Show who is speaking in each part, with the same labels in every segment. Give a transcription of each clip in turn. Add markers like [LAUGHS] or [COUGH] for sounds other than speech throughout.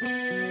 Speaker 1: Música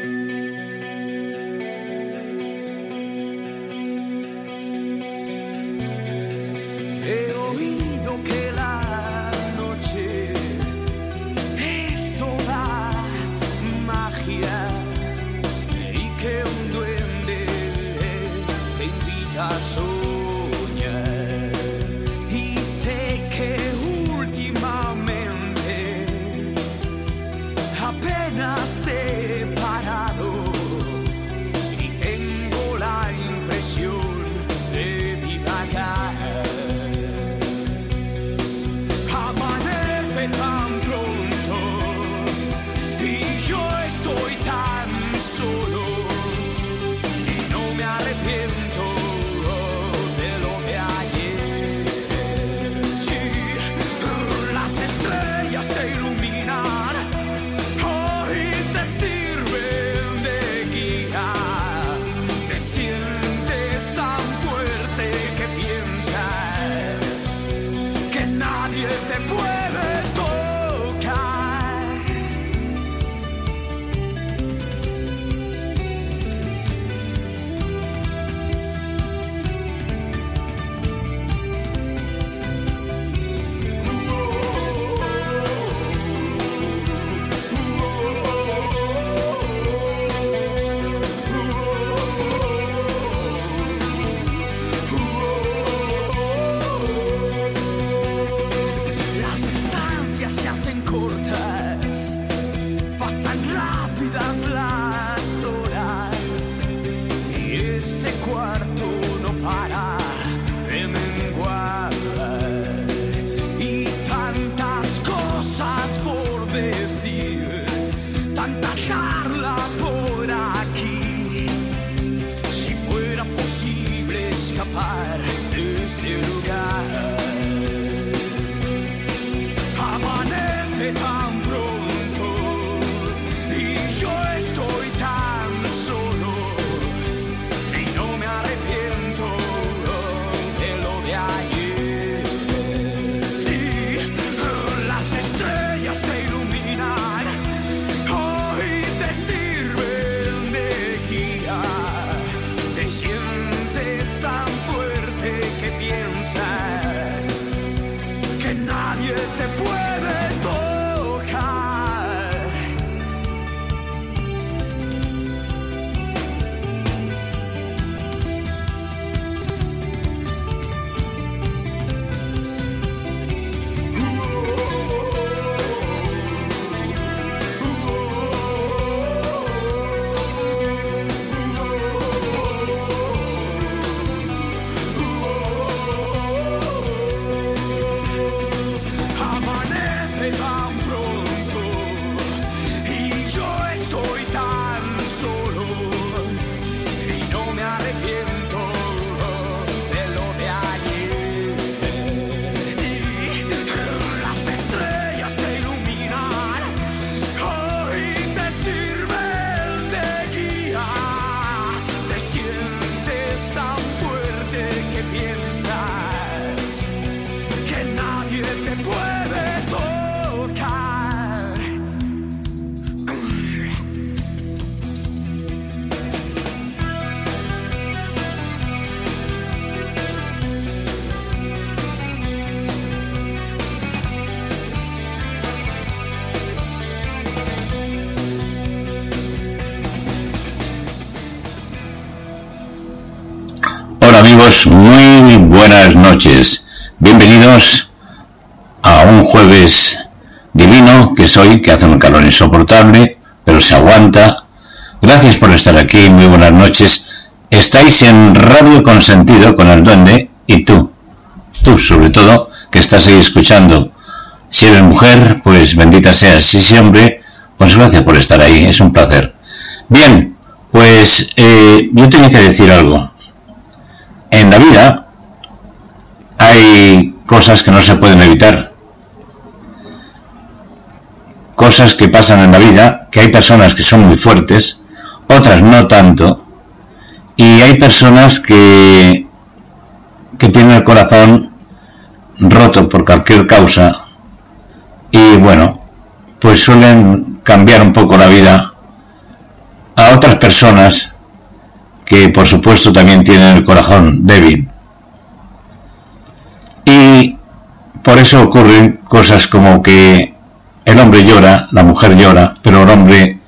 Speaker 1: muy buenas noches. Bienvenidos a un jueves divino que es hoy, que hace un calor insoportable, pero se aguanta. Gracias por estar aquí, muy buenas noches. Estáis en Radio Consentido con el Duende y tú, tú sobre todo, que estás ahí escuchando. Si eres mujer, pues bendita seas. Si es hombre, pues gracias por estar ahí, es un placer. Bien, pues eh, yo tenía que decir algo en la vida hay cosas que no se pueden evitar. Cosas que pasan en la vida, que hay personas que son muy fuertes, otras no tanto, y hay personas que, que tienen el corazón roto por cualquier causa y bueno, pues suelen cambiar un poco la vida
Speaker 2: personas que por supuesto también tienen el corazón débil. Y por eso ocurren cosas como que el hombre llora, la mujer llora, pero el hombre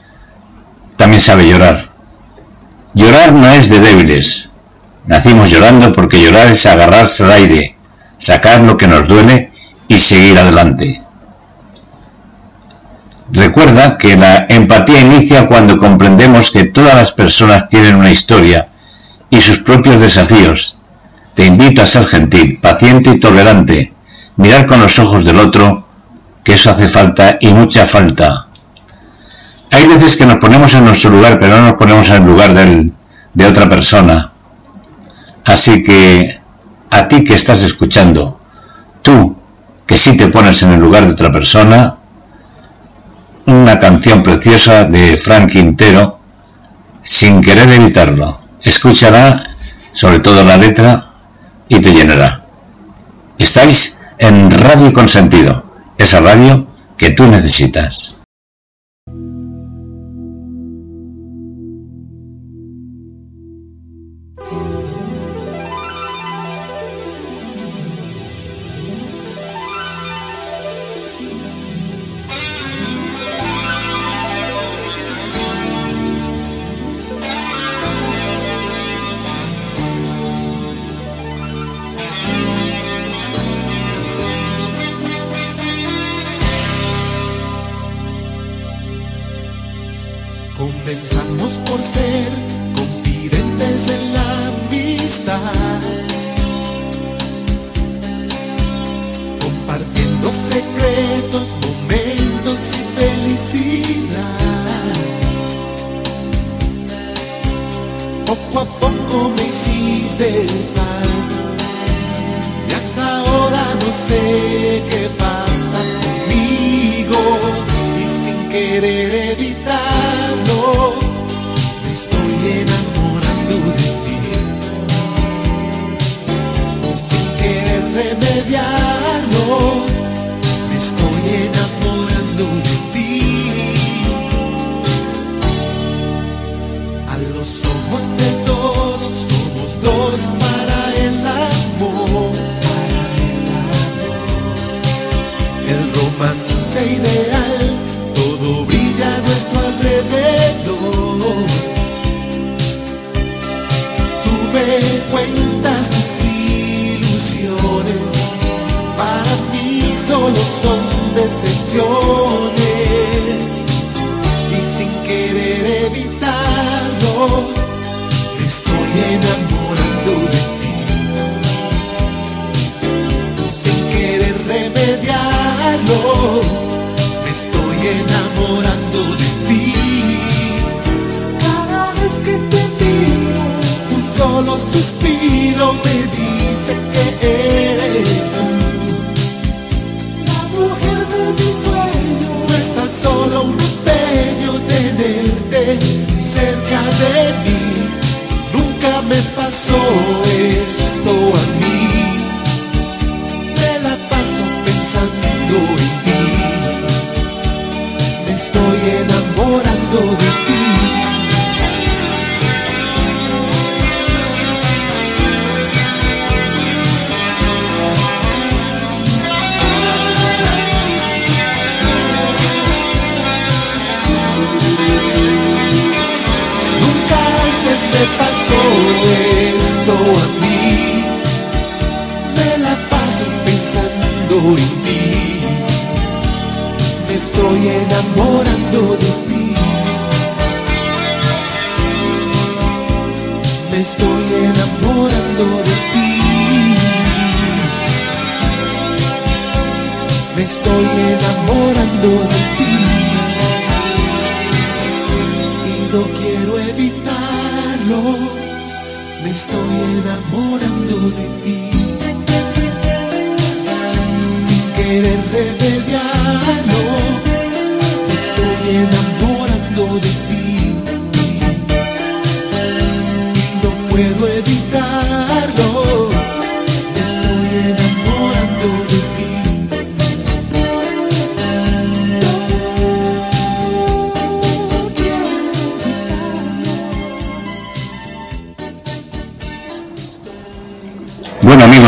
Speaker 2: también sabe llorar. Llorar no es de débiles. Nacimos llorando porque llorar es agarrarse al aire, sacar lo que nos duele y seguir adelante. Recuerda que la empatía inicia cuando comprendemos que todas las personas tienen una historia y sus propios desafíos. Te invito a ser gentil, paciente y tolerante, mirar con los ojos del otro, que eso hace falta y mucha falta. Hay veces que nos ponemos en nuestro lugar, pero no nos ponemos en el lugar de otra persona. Así que a ti que estás escuchando, tú que sí te pones en el lugar de otra persona, una canción preciosa de Frank Quintero, sin querer evitarlo. Escúchala, sobre todo la letra, y te llenará. Estáis en Radio Consentido, esa radio que tú necesitas.
Speaker 3: a mí. Me la paso pensando y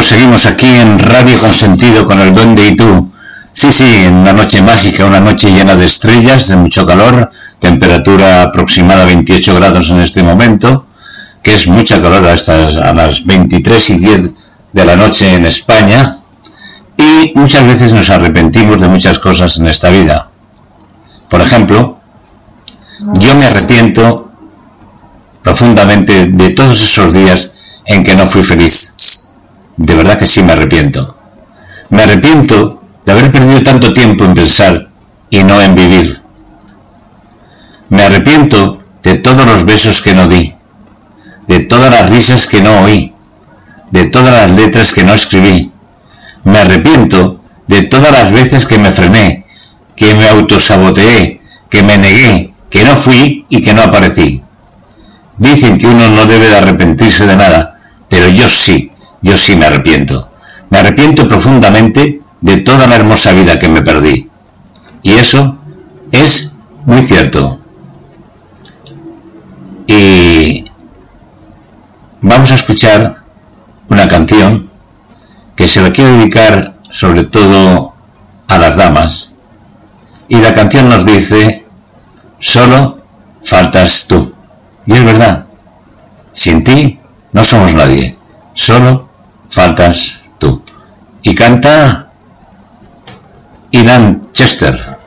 Speaker 3: seguimos aquí en Radio Consentido con el Duende y tú. Sí, sí, en una noche mágica, una noche llena de estrellas, de mucho calor, temperatura aproximada 28 grados en este momento, que es mucha calor a, estas, a las 23 y 10 de la noche en España. Y muchas veces nos arrepentimos de muchas cosas en esta vida. Por ejemplo, yo me arrepiento profundamente de todos esos días en que no fui feliz de verdad que sí me arrepiento. Me arrepiento de haber perdido tanto tiempo en pensar y no en vivir. Me arrepiento de todos los besos que no di, de todas las risas que no oí, de todas las letras que no escribí. Me arrepiento de todas las veces que me frené, que me autosaboteé, que me negué, que no fui y que no aparecí. Dicen que uno no debe de arrepentirse de nada, pero yo sí yo sí me arrepiento. Me arrepiento profundamente de toda la hermosa vida que me perdí. Y eso es muy cierto. Y vamos a escuchar una canción que se la quiero dedicar sobre todo a las damas. Y la canción nos dice, solo faltas tú. Y es verdad, sin ti no somos nadie, solo faltas tú. Y canta Ilan Chester,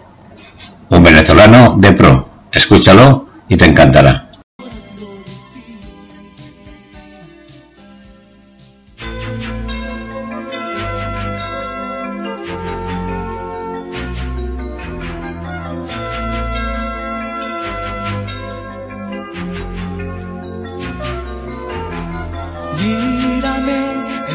Speaker 3: un venezolano de pro. Escúchalo y te encantará.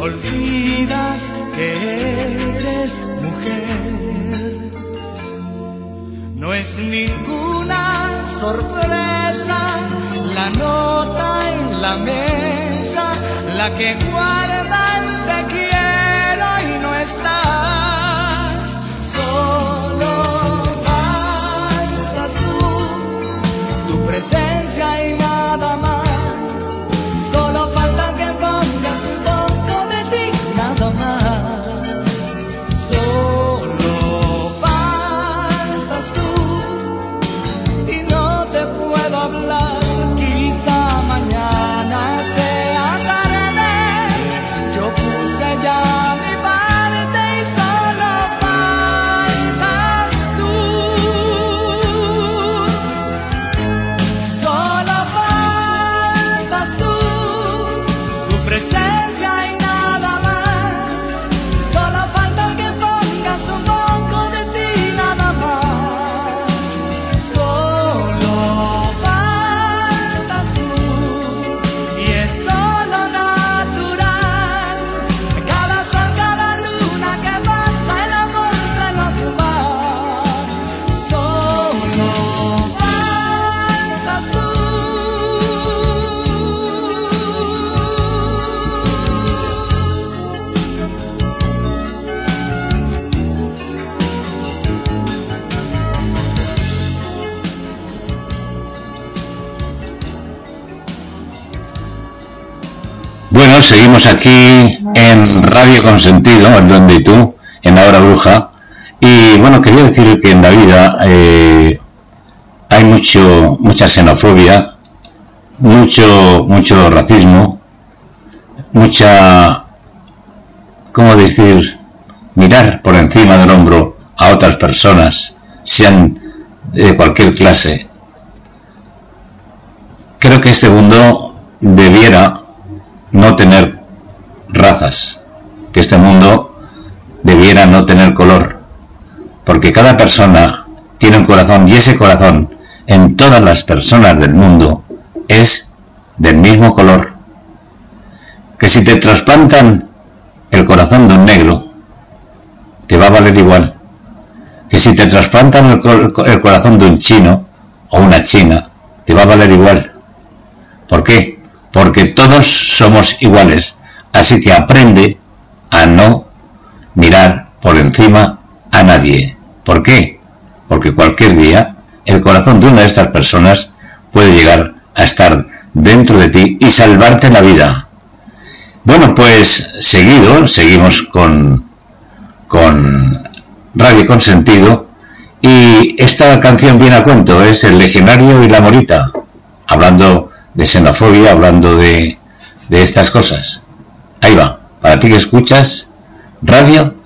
Speaker 4: olvidas que eres mujer. No es ninguna sorpresa la nota en la mesa, la que guarda el te quiero y no estás solo. presencia y
Speaker 3: seguimos aquí en Radio Consentido, el Donde y tú, en la hora bruja. Y bueno, quería decir que en la vida eh, hay mucho, mucha xenofobia, mucho, mucho racismo, mucha ¿cómo decir? Mirar por encima del hombro a otras personas, sean de cualquier clase. Creo que este mundo debiera no tener razas, que este mundo debiera no tener color, porque cada persona tiene un corazón y ese corazón en todas las personas del mundo es del mismo color. Que si te trasplantan el corazón de un negro, te va a valer igual. Que si te trasplantan el, corazón de un chino o una china, te va a valer igual. ¿Por qué? Porque todos somos iguales. Así que aprende a no mirar por encima a nadie. ¿Por qué? Porque cualquier día el corazón de una de estas personas puede llegar a estar dentro de ti y salvarte la vida. Bueno, pues seguido, seguimos con, con Radio Consentido y esta canción viene a cuento, es El Legionario y la Morita, hablando de xenofobia, hablando de, de estas cosas. Ahí va, para ti que escuchas Radio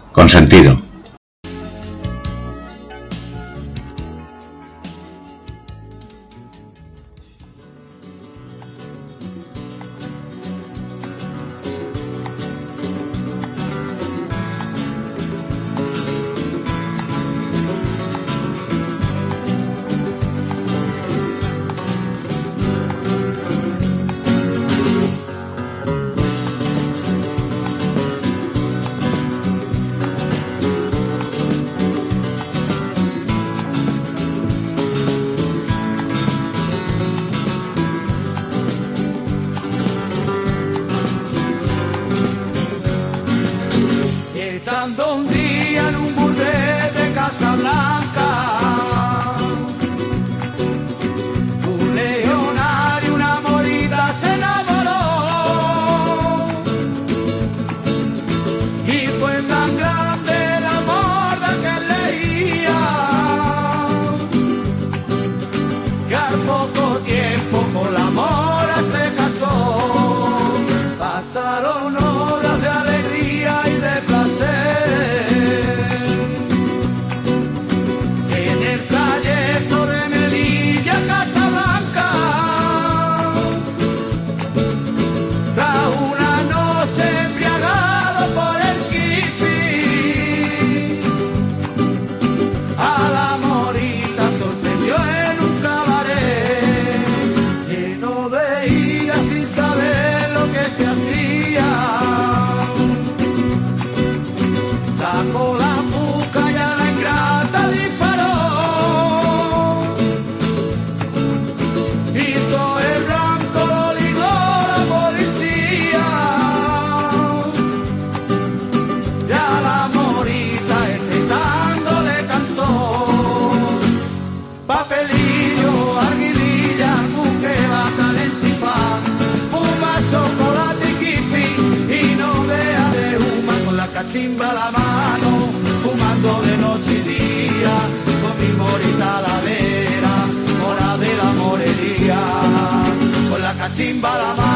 Speaker 3: Consentido.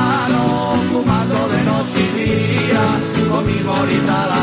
Speaker 1: son las diez y es la hora del cielo.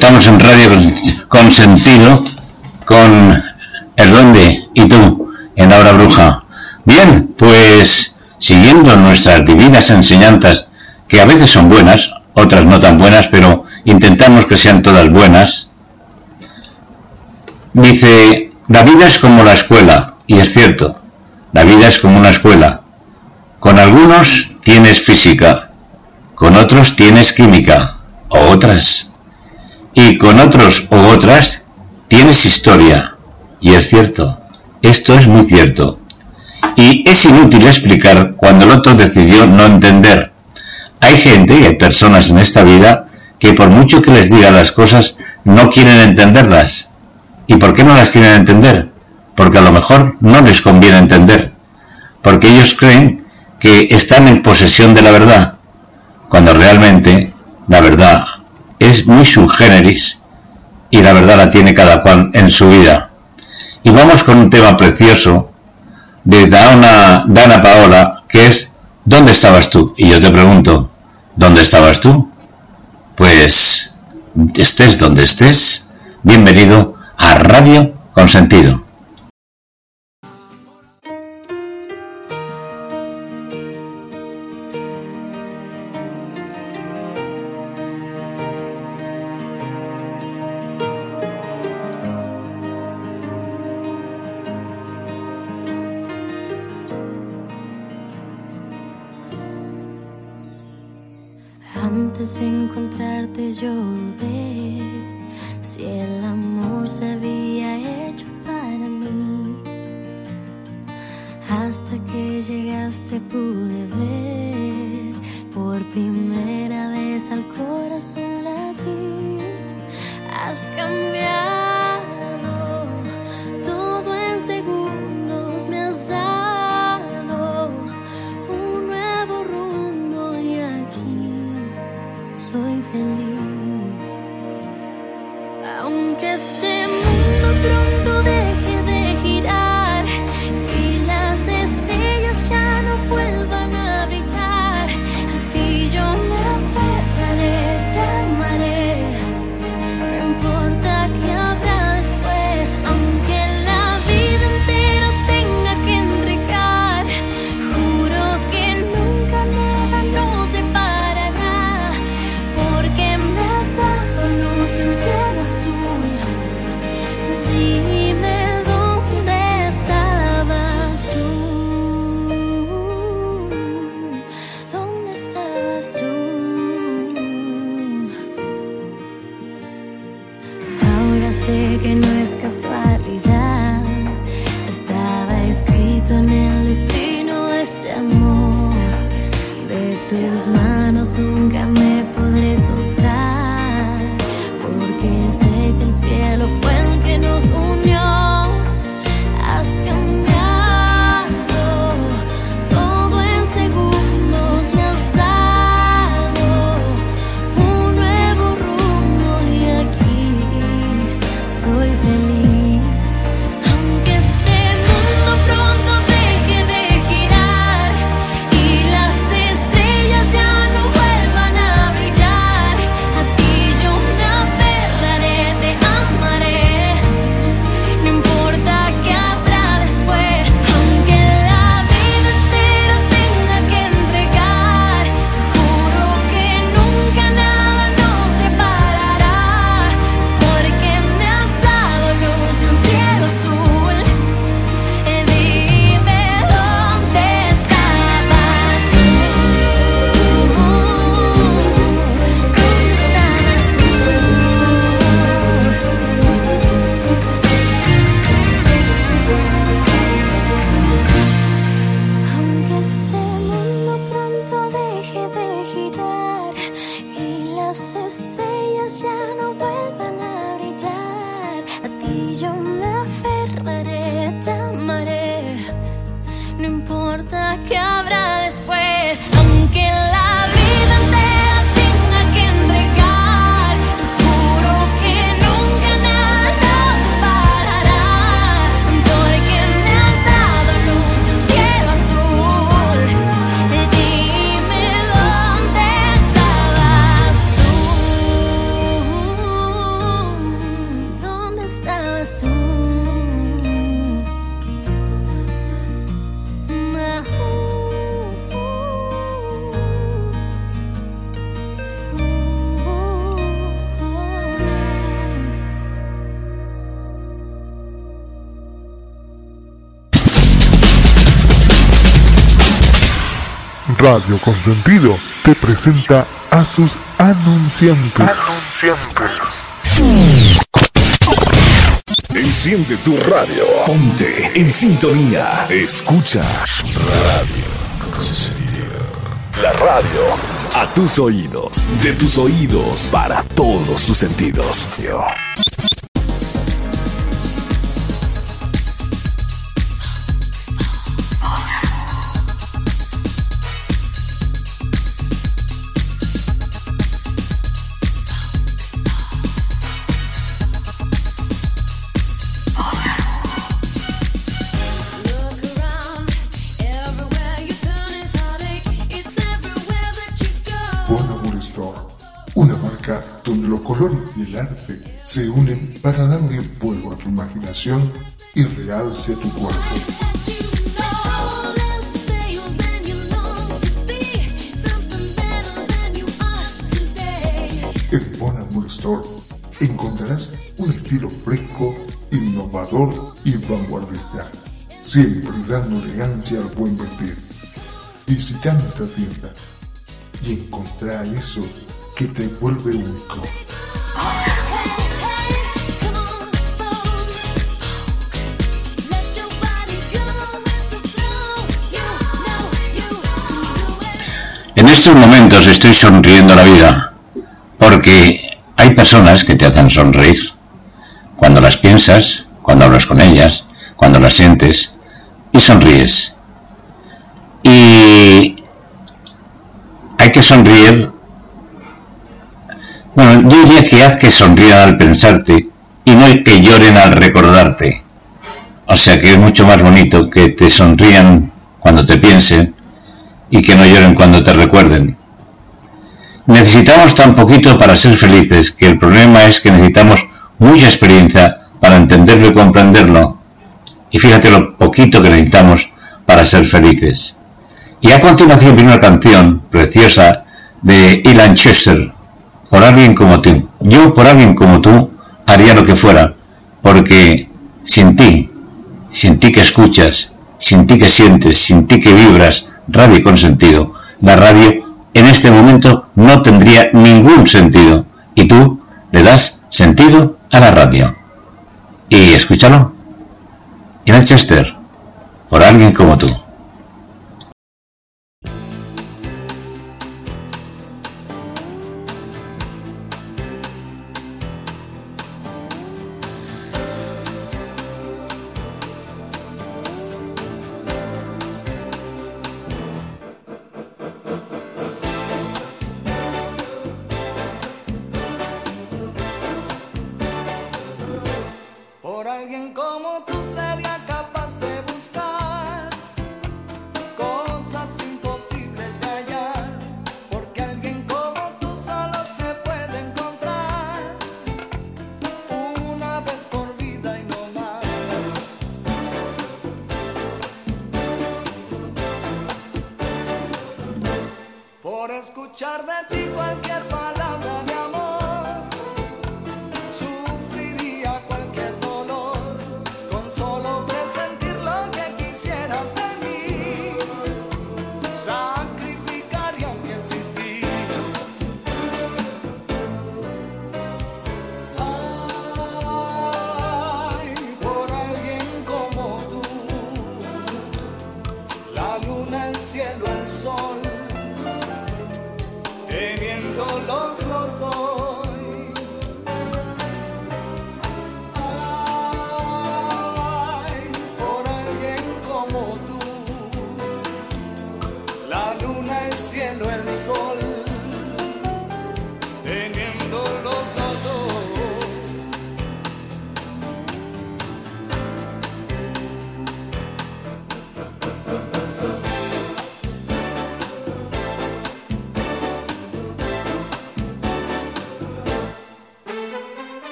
Speaker 5: Estamos en Radio con sentido, con el Duende y tú, en la hora bruja. Bien, pues siguiendo nuestras divinas enseñanzas, que a veces son buenas, otras no tan buenas, pero intentamos que sean todas buenas. Dice, la vida es como la escuela, y es cierto, la vida es como una escuela. Con algunos tienes física, con otros tienes química, o otras. Y con otros o otras tienes historia, y es cierto, esto es muy cierto. Y es inútil explicar cuando el otro decidió no entender. Hay gente y hay personas en esta vida que por mucho que les diga las cosas no quieren entenderlas. ¿Y por qué no las quieren entender? Porque a lo mejor no les conviene entender. Porque ellos creen que están en posesión de la verdad, cuando realmente la verdad es muy subgéneris y la verdad la tiene cada cual en su vida. Y vamos con un tema precioso de Dana, Dana Paola, que es ¿Dónde estabas tú? Y yo te pregunto, ¿dónde estabas tú? Pues estés donde estés, bienvenido a Radio Consentido.
Speaker 6: Radio Consentido te presenta a sus anunciantes.
Speaker 7: Enciende tu radio. Ponte en sintonía. Escucha Radio Consentido. La radio a tus oídos, de tus oídos para todos tus sentidos.
Speaker 5: Look
Speaker 6: donde los colores y el arte se unen para darle fuego a tu imaginación y realce tu cuerpo. En Bon Amour Store encontrarás un estilo fresco, innovador y vanguardista, siempre dando elegancia al buen vestir. Visita nuestra tienda y encontrá eso
Speaker 3: En estos momentos estoy sonriendo a la vida porque hay personas que te hacen sonreír. Cuando las piensas, cuando hablas con ellas, cuando las sientes y sonríes. Y hay que sonreír. Bueno, yo diría que haz que sonrían al pensarte y no que lloren al recordarte. O sea que es mucho más bonito que te sonrían cuando te piensen y que no lloren cuando te recuerden. Necesitamos tan poquito para ser felices que el problema es que necesitamos mucha experiencia para entenderlo y comprenderlo. Y fíjate lo poquito que necesitamos para ser felices. Y a continuación viene una canción preciosa de Ilan Chester, por alguien como tú. Yo por alguien como tú haría lo que fuera, porque sin ti, sin ti que escuchas, sin ti que sientes, sin ti que vibras, radio con sentido, la radio en este momento no tendría ningún sentido. Y tú le das sentido a la radio. Y escúchalo. Ilan Chester, por alguien como tú.
Speaker 1: Los dos.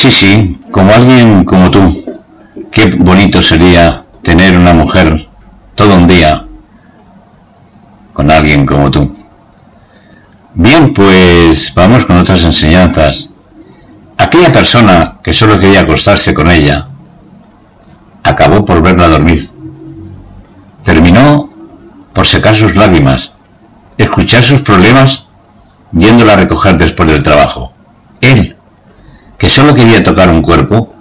Speaker 3: Sí, sí, como alguien como tú. Qué bonito sería tener una mujer todo un día con alguien como tú. Bien, pues vamos con otras enseñanzas. Aquella persona que solo quería acostarse con ella, acabó por verla dormir. Terminó por secar sus lágrimas, escuchar sus problemas, yéndola a recoger después del trabajo. Él que solo quería tocar un cuerpo,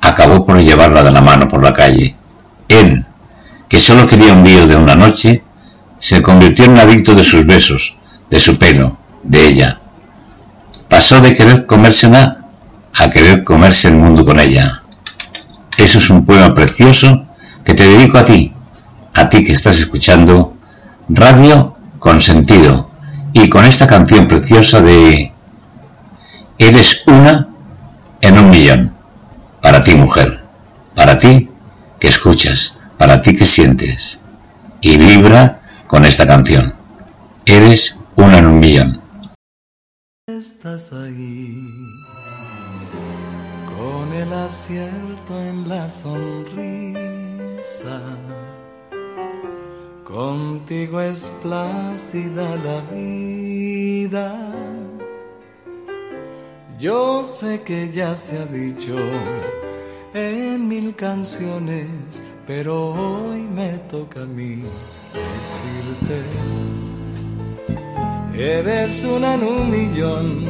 Speaker 3: acabó por llevarla de la mano por la calle. Él, que solo quería un beso de una noche, se convirtió en adicto de sus besos, de su pelo, de ella. Pasó de querer comérsela a querer comerse el mundo con ella. Eso es un poema precioso que te dedico a ti, a ti que estás escuchando Radio con sentido y con esta canción preciosa de Eres una en un millón. Para ti, mujer. Para ti que escuchas. Para ti que sientes. Y vibra con esta canción. Eres una en un millón.
Speaker 4: Estás ahí. Con el acierto en la sonrisa. Contigo es plácida la vida yo sé que ya se ha dicho en mil canciones, pero hoy me toca a mí decirte, eres una en un millón,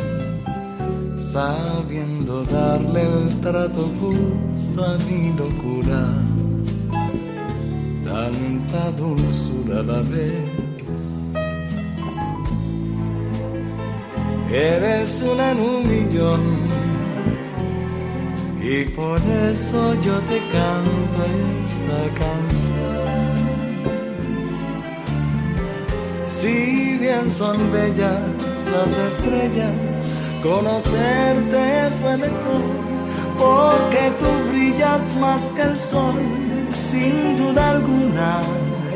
Speaker 4: sabiendo darle el trato justo a mi locura, tanta dulzura la vez eres una en un millón. Y por eso yo te canto esta canción. Si bien son bellas las estrellas, conocerte fue mejor, porque tú brillas más que el sol, sin duda alguna,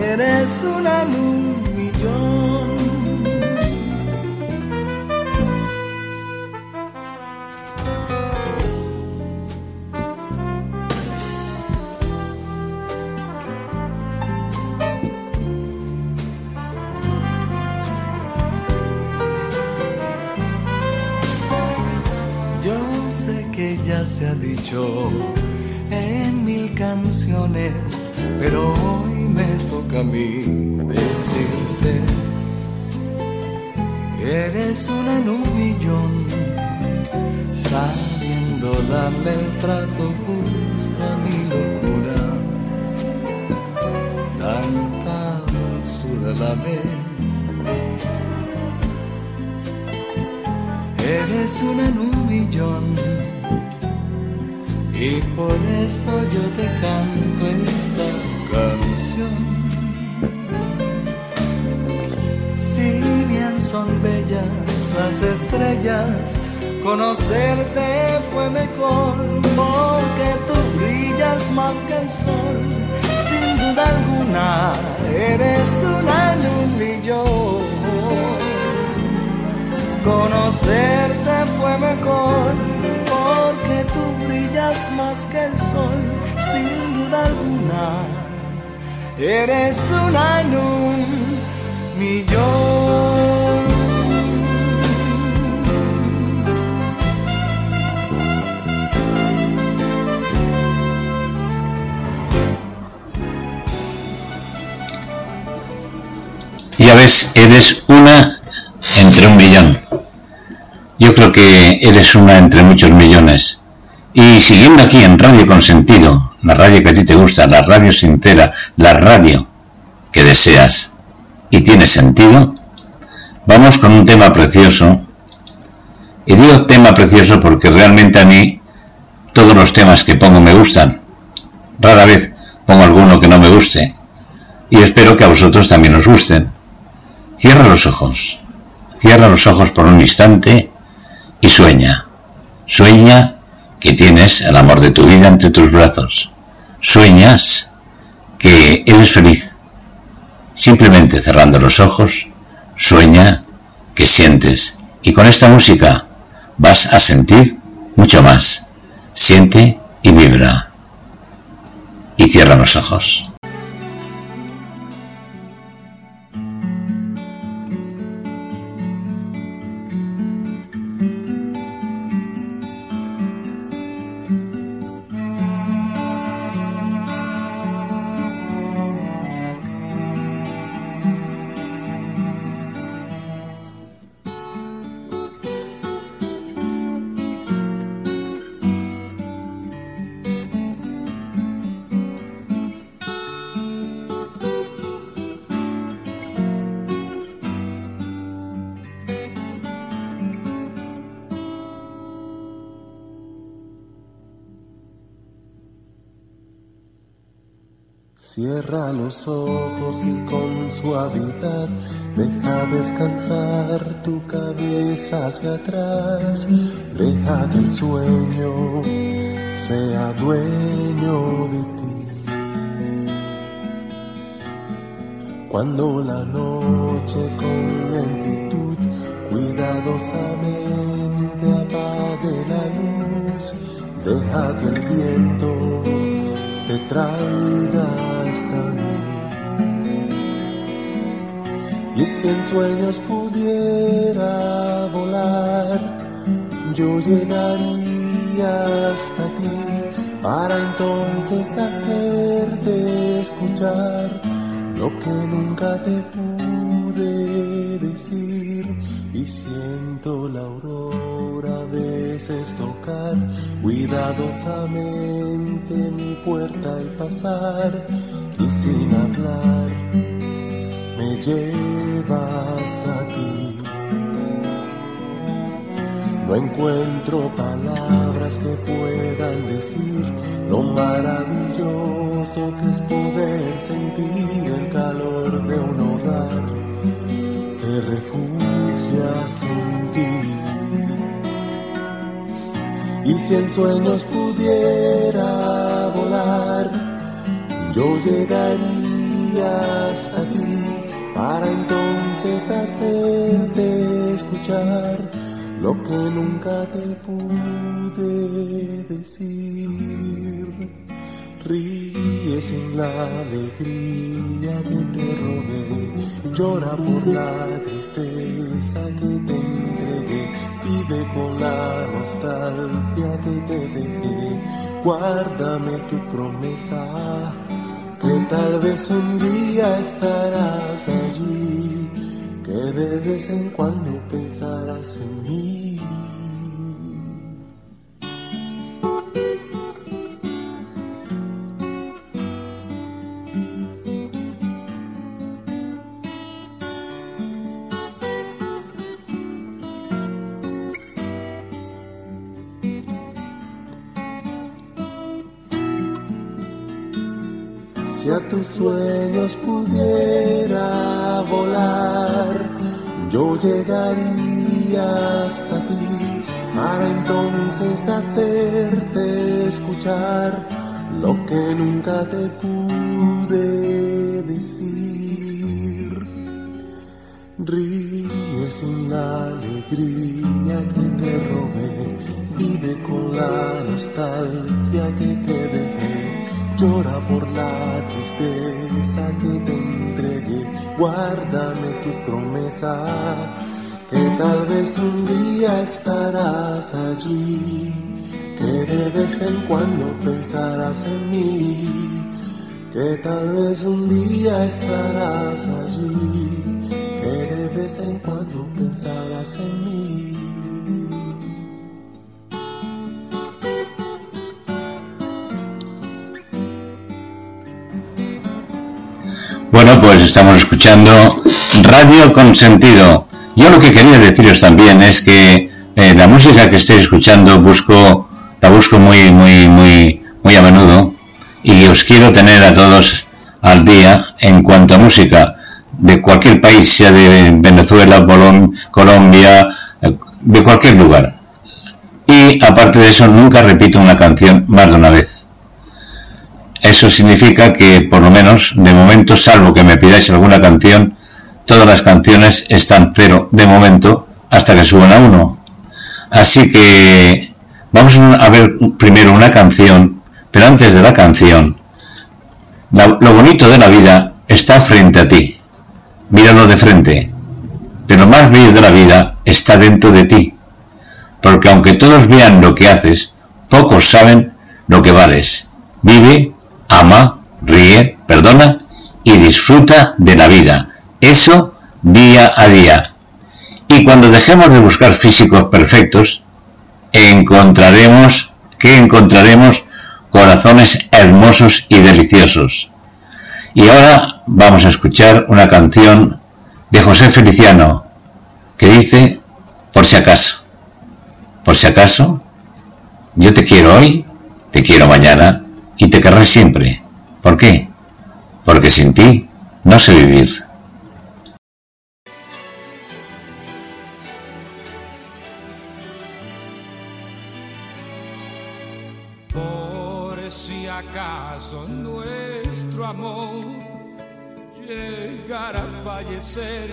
Speaker 4: eres una en un millón. Se ha dicho en mil canciones, pero hoy me toca a mí decirte, eres una en un millón, sabiendo darle el trato justo a mi locura, tanta dulzura la vez. Eres una en un millón y por eso yo te canto esta canción. Si bien son bellas las estrellas, conocerte fue mejor porque tú brillas más que el sol. Sin duda alguna, eres una en un millón. Conocerte fue mejor porque tú brillas más que el sol, sin duda alguna. Eres una en un millón.
Speaker 3: Ya ves, eres una entre un millón. Yo creo que eres una entre muchos millones. Y siguiendo aquí en Radio Consentido, la radio que a ti te gusta, la radio sincera, la radio que deseas y tiene sentido, vamos con un tema precioso. Y digo tema precioso porque realmente a mí todos los temas que pongo me gustan. Rara vez pongo alguno que no me guste. Y espero que a vosotros también os gusten. Cierra los ojos. Cierra los ojos por un instante y sueña. Sueña que tienes el amor de tu vida entre tus brazos. Sueñas que eres feliz. Simplemente cerrando los ojos, sueña que sientes. Y con esta música vas a sentir mucho más. Siente y vibra. Y cierra los ojos.
Speaker 2: Y con suavidad deja descansar tu cabeza hacia atrás. Deja que el sueño sea dueño de ti. Cuando la noche con lentitud cuidadosamente apague la luz, deja que el viento te traiga Y si en sueños pudiera volar, yo llegaría hasta ti para entonces hacerte escuchar lo que nunca te pude decir. Y siento la aurora veces tocar cuidadosamente mi puerta y pasar y sin hablar lleva hasta ti. No encuentro palabras que puedan decir lo maravilloso que es poder sentir el calor de un hogar. Te refugias en ti. Y si en sueños pudiera volar, yo llegaría hasta ti para entonces hacerte escuchar lo que nunca te pude decir. Ríe sin la alegría que te robé, llora por la tristeza que te entregué, vive con la nostalgia que te dejé, guárdame tu promesa, que tal vez un día estarás allí que de vez en cuando pensarás en mí. Lo que nunca te pude decir. Ríe sin la alegría que te robé, vive con la nostalgia que te dejé, llora por la tristeza que te entregué, guárdame tu promesa, que tal vez un día estarás allí, de vez en cuando pensarás en mí, que tal vez un día estarás allí, que de vez en cuando pensarás en mí.
Speaker 3: Bueno, pues estamos escuchando Radio Consentido. Yo lo que quería deciros también es que eh, la música que estoy escuchando busco busco muy, muy, muy, muy a menudo y os quiero tener a todos al día en cuanto a música de cualquier país, sea de Venezuela, Colombia, eh, de cualquier lugar. Y aparte de eso, nunca repito una canción más de una vez. Eso significa que, por lo menos, de momento, salvo que me pidáis alguna canción, todas las canciones están pero de momento hasta que suban a uno. Así que vamos a ver primero una canción, pero antes de la canción, lo bonito de la vida está frente a ti. Míralo de frente. Pero lo más bello de la vida está dentro de ti. Porque aunque todos vean lo que haces, pocos saben lo que vales. Vive ama, ríe, perdona y disfruta de la vida. Eso día a día. Y cuando dejemos de buscar físicos perfectos, encontraremos, que encontraremos? Corazones hermosos y deliciosos. Y ahora vamos a escuchar una canción de José Feliciano que dice, por si acaso, por si acaso, yo te quiero hoy, te quiero mañana, y te querré siempre. ¿Por qué? Porque sin ti no sé vivir.
Speaker 1: Llegara a fallecer,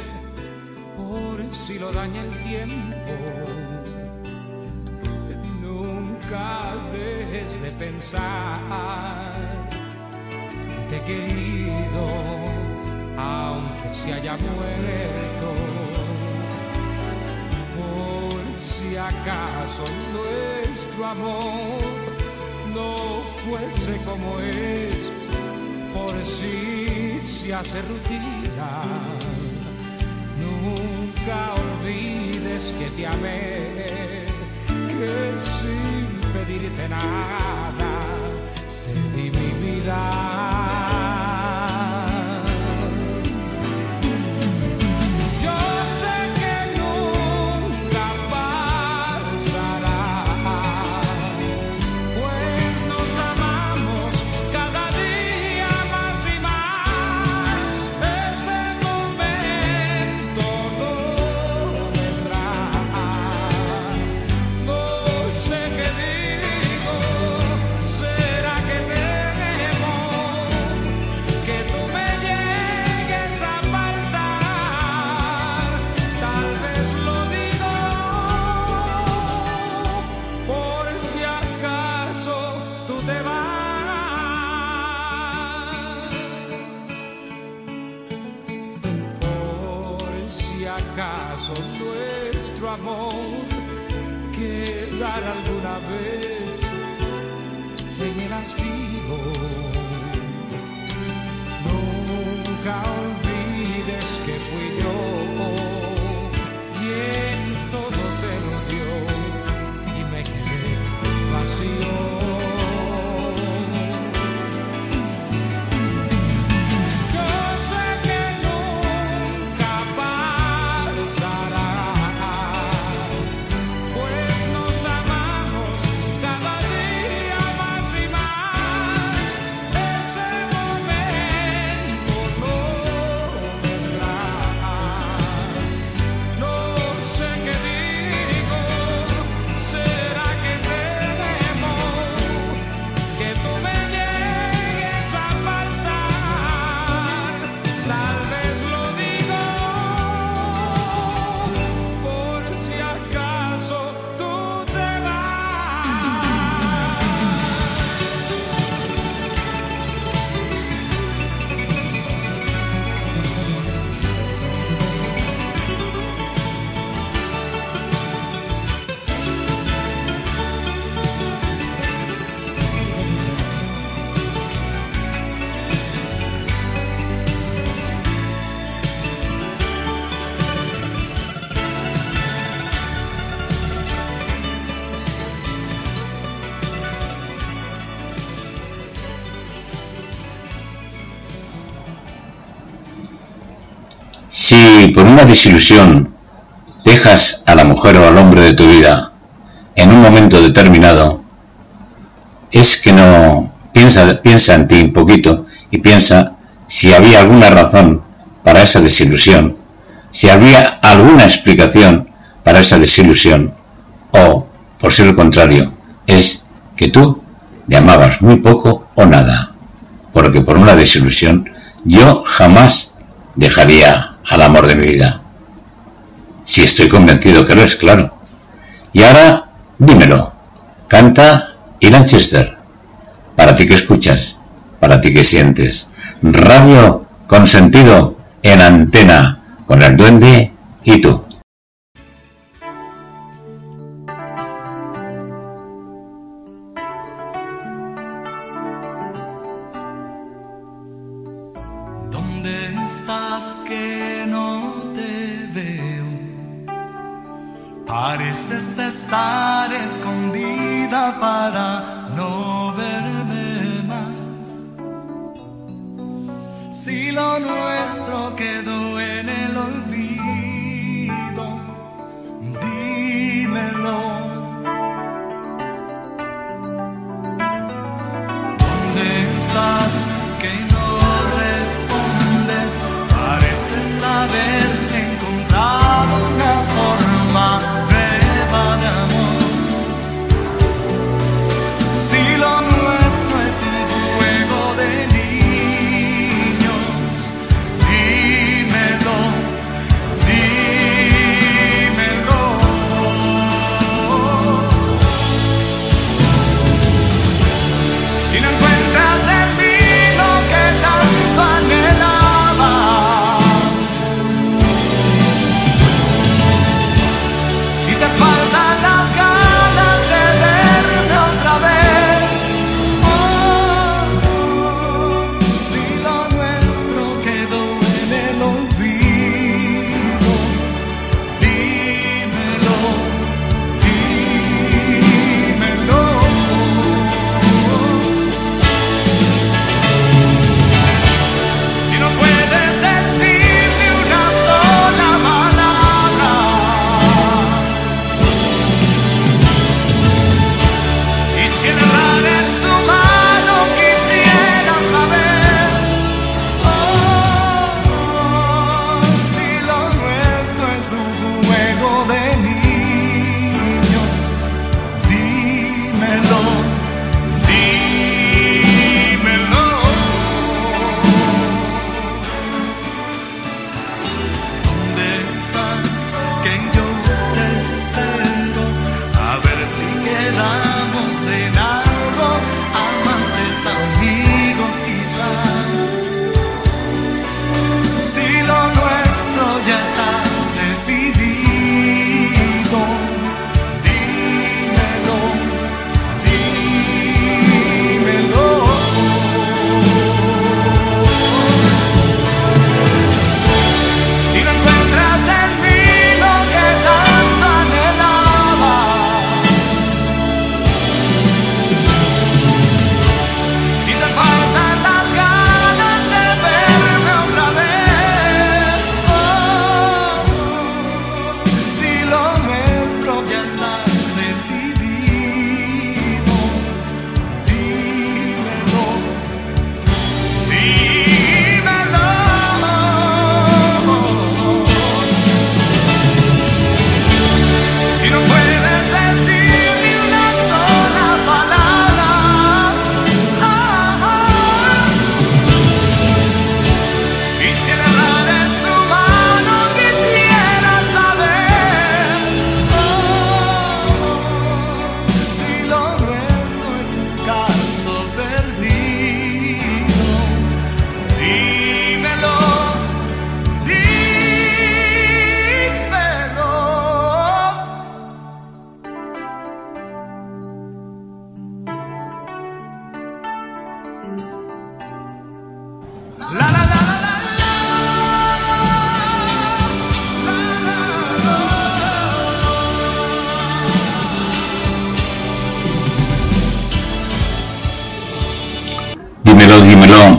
Speaker 1: por si lo daña el tiempo, nunca dejes de pensar que te he querido, aunque se haya muerto. Por si acaso nuestro amor no fuese como es, por si se hace rutina, nunca olvides que te amé, que sin pedirte nada te di mi vida. Si por
Speaker 4: una desilusión dejas a la mujer o al hombre de tu vida en un momento determinado, es que no piensa, piensa en ti un poquito y piensa si había alguna razón para esa desilusión, si había alguna explicación para esa desilusión, o, por ser lo contrario, es que tú le amabas muy poco o nada, porque por una desilusión yo jamás dejaría al amor de mi vida. Si estoy convencido que lo es, claro. Y ahora, dímelo, canta y Lanchester, para ti que escuchas, para ti que sientes. Radio con sentido en antena, con el duende y tú.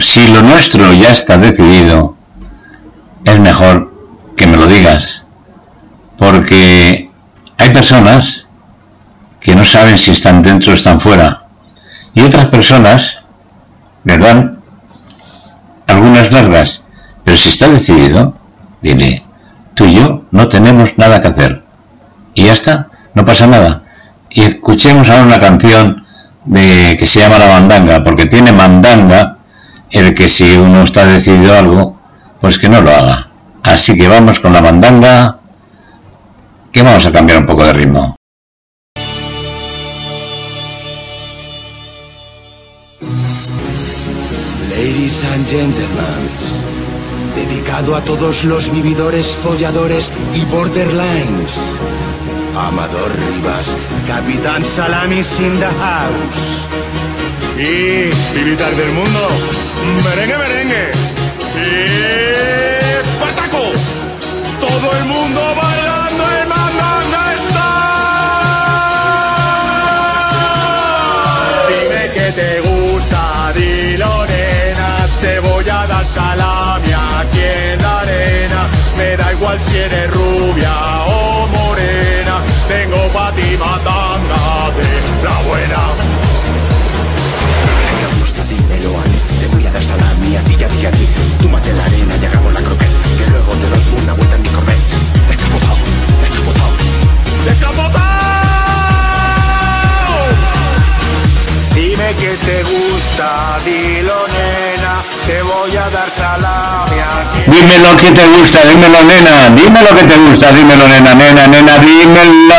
Speaker 4: Si lo nuestro ya está decidido, es mejor
Speaker 3: que me lo digas, porque hay personas que no saben si están dentro o están fuera, y otras personas les dan algunas largas, pero si está decidido, dile, tú y yo no tenemos nada que hacer. Y ya está, no pasa nada. Y escuchemos ahora una canción de, que se llama La Mandanga, porque tiene mandanga el que si uno está decidido algo, pues que no lo haga. Así que vamos con la mandanga, que vamos a cambiar un poco de ritmo.
Speaker 8: Ladies and gentlemen, dedicado a todos los vividores, folladores y borderlines. Amador Rivas, Capitán Salamis in house.
Speaker 9: Y Vivitar del mundo, merengue, merengue. Y Pataco, todo el mundo bailando el mandanga está. Dime que te gusta, dilo nena, te voy a dar salami aquí en la arena. Me da igual si eres tengo pa' ti mandanga de la buena.
Speaker 8: Me gusta, dímelo a mí. Te voy a dar salami a ti y a ti a ti. Túmate en la arena y hagamos la croqueta. Que luego te doy una vuelta en mi corvette. Descapotado, descapotado.
Speaker 9: ¡Descapotado! Dime que te gusta, dilo nena, te voy a dar salami.
Speaker 3: Dime lo que te gusta, dímelo nena, dime lo que te gusta, dímelo nena, nena, nena, dímelo.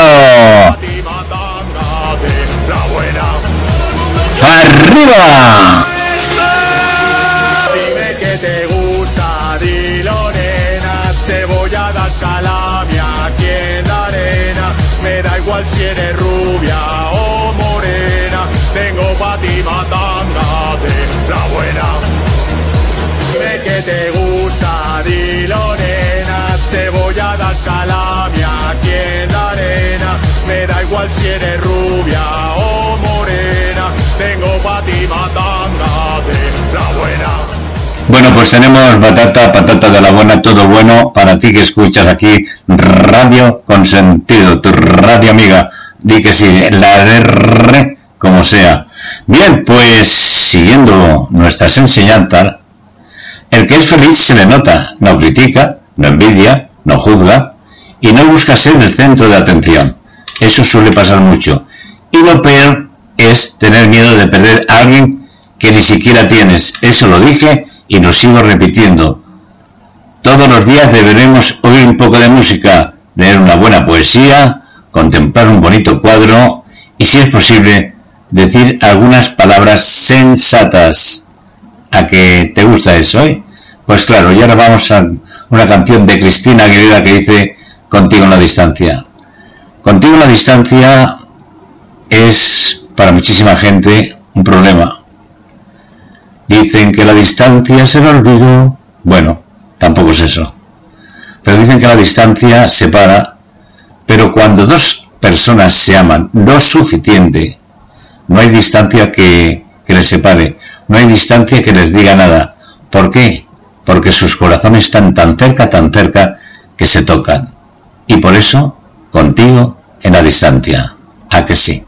Speaker 3: ¡Arriba!
Speaker 9: Dime que te gusta, dilo nena, te voy a dar salami aquí en la arena. Me da igual si eres tengo.
Speaker 3: Bueno, pues tenemos batata, patata de la buena, todo bueno para ti que escuchas aquí Radio Consentido, tu radio amiga. Di que sí, la de re, como sea. Bien, pues siguiendo nuestras enseñanzas, el que es feliz se le nota, no critica, no envidia, no juzga y no busca ser el centro de atención. Eso suele pasar mucho. Y lo peor es tener miedo de perder a alguien que ni siquiera tienes. Eso lo dije y lo sigo repitiendo. Todos los días deberemos oír un poco de música, leer una buena poesía, contemplar un bonito cuadro y, si es posible, decir algunas palabras sensatas. ¿A que te gusta eso hoy? Pues claro, y ahora vamos a una canción de Cristina Aguilera que dice Contigo en la distancia. Contigo en la distancia es para muchísima gente un problema. Dicen que la distancia se el olvido. Bueno, tampoco es eso. Pero dicen que la distancia separa. Pero cuando dos personas se aman lo suficiente, no hay distancia que, que les separe. No hay distancia que les diga nada. ¿Por qué? Porque sus corazones están tan cerca, tan cerca, que se tocan. Y por eso, contigo en la distancia. ¿A que sí?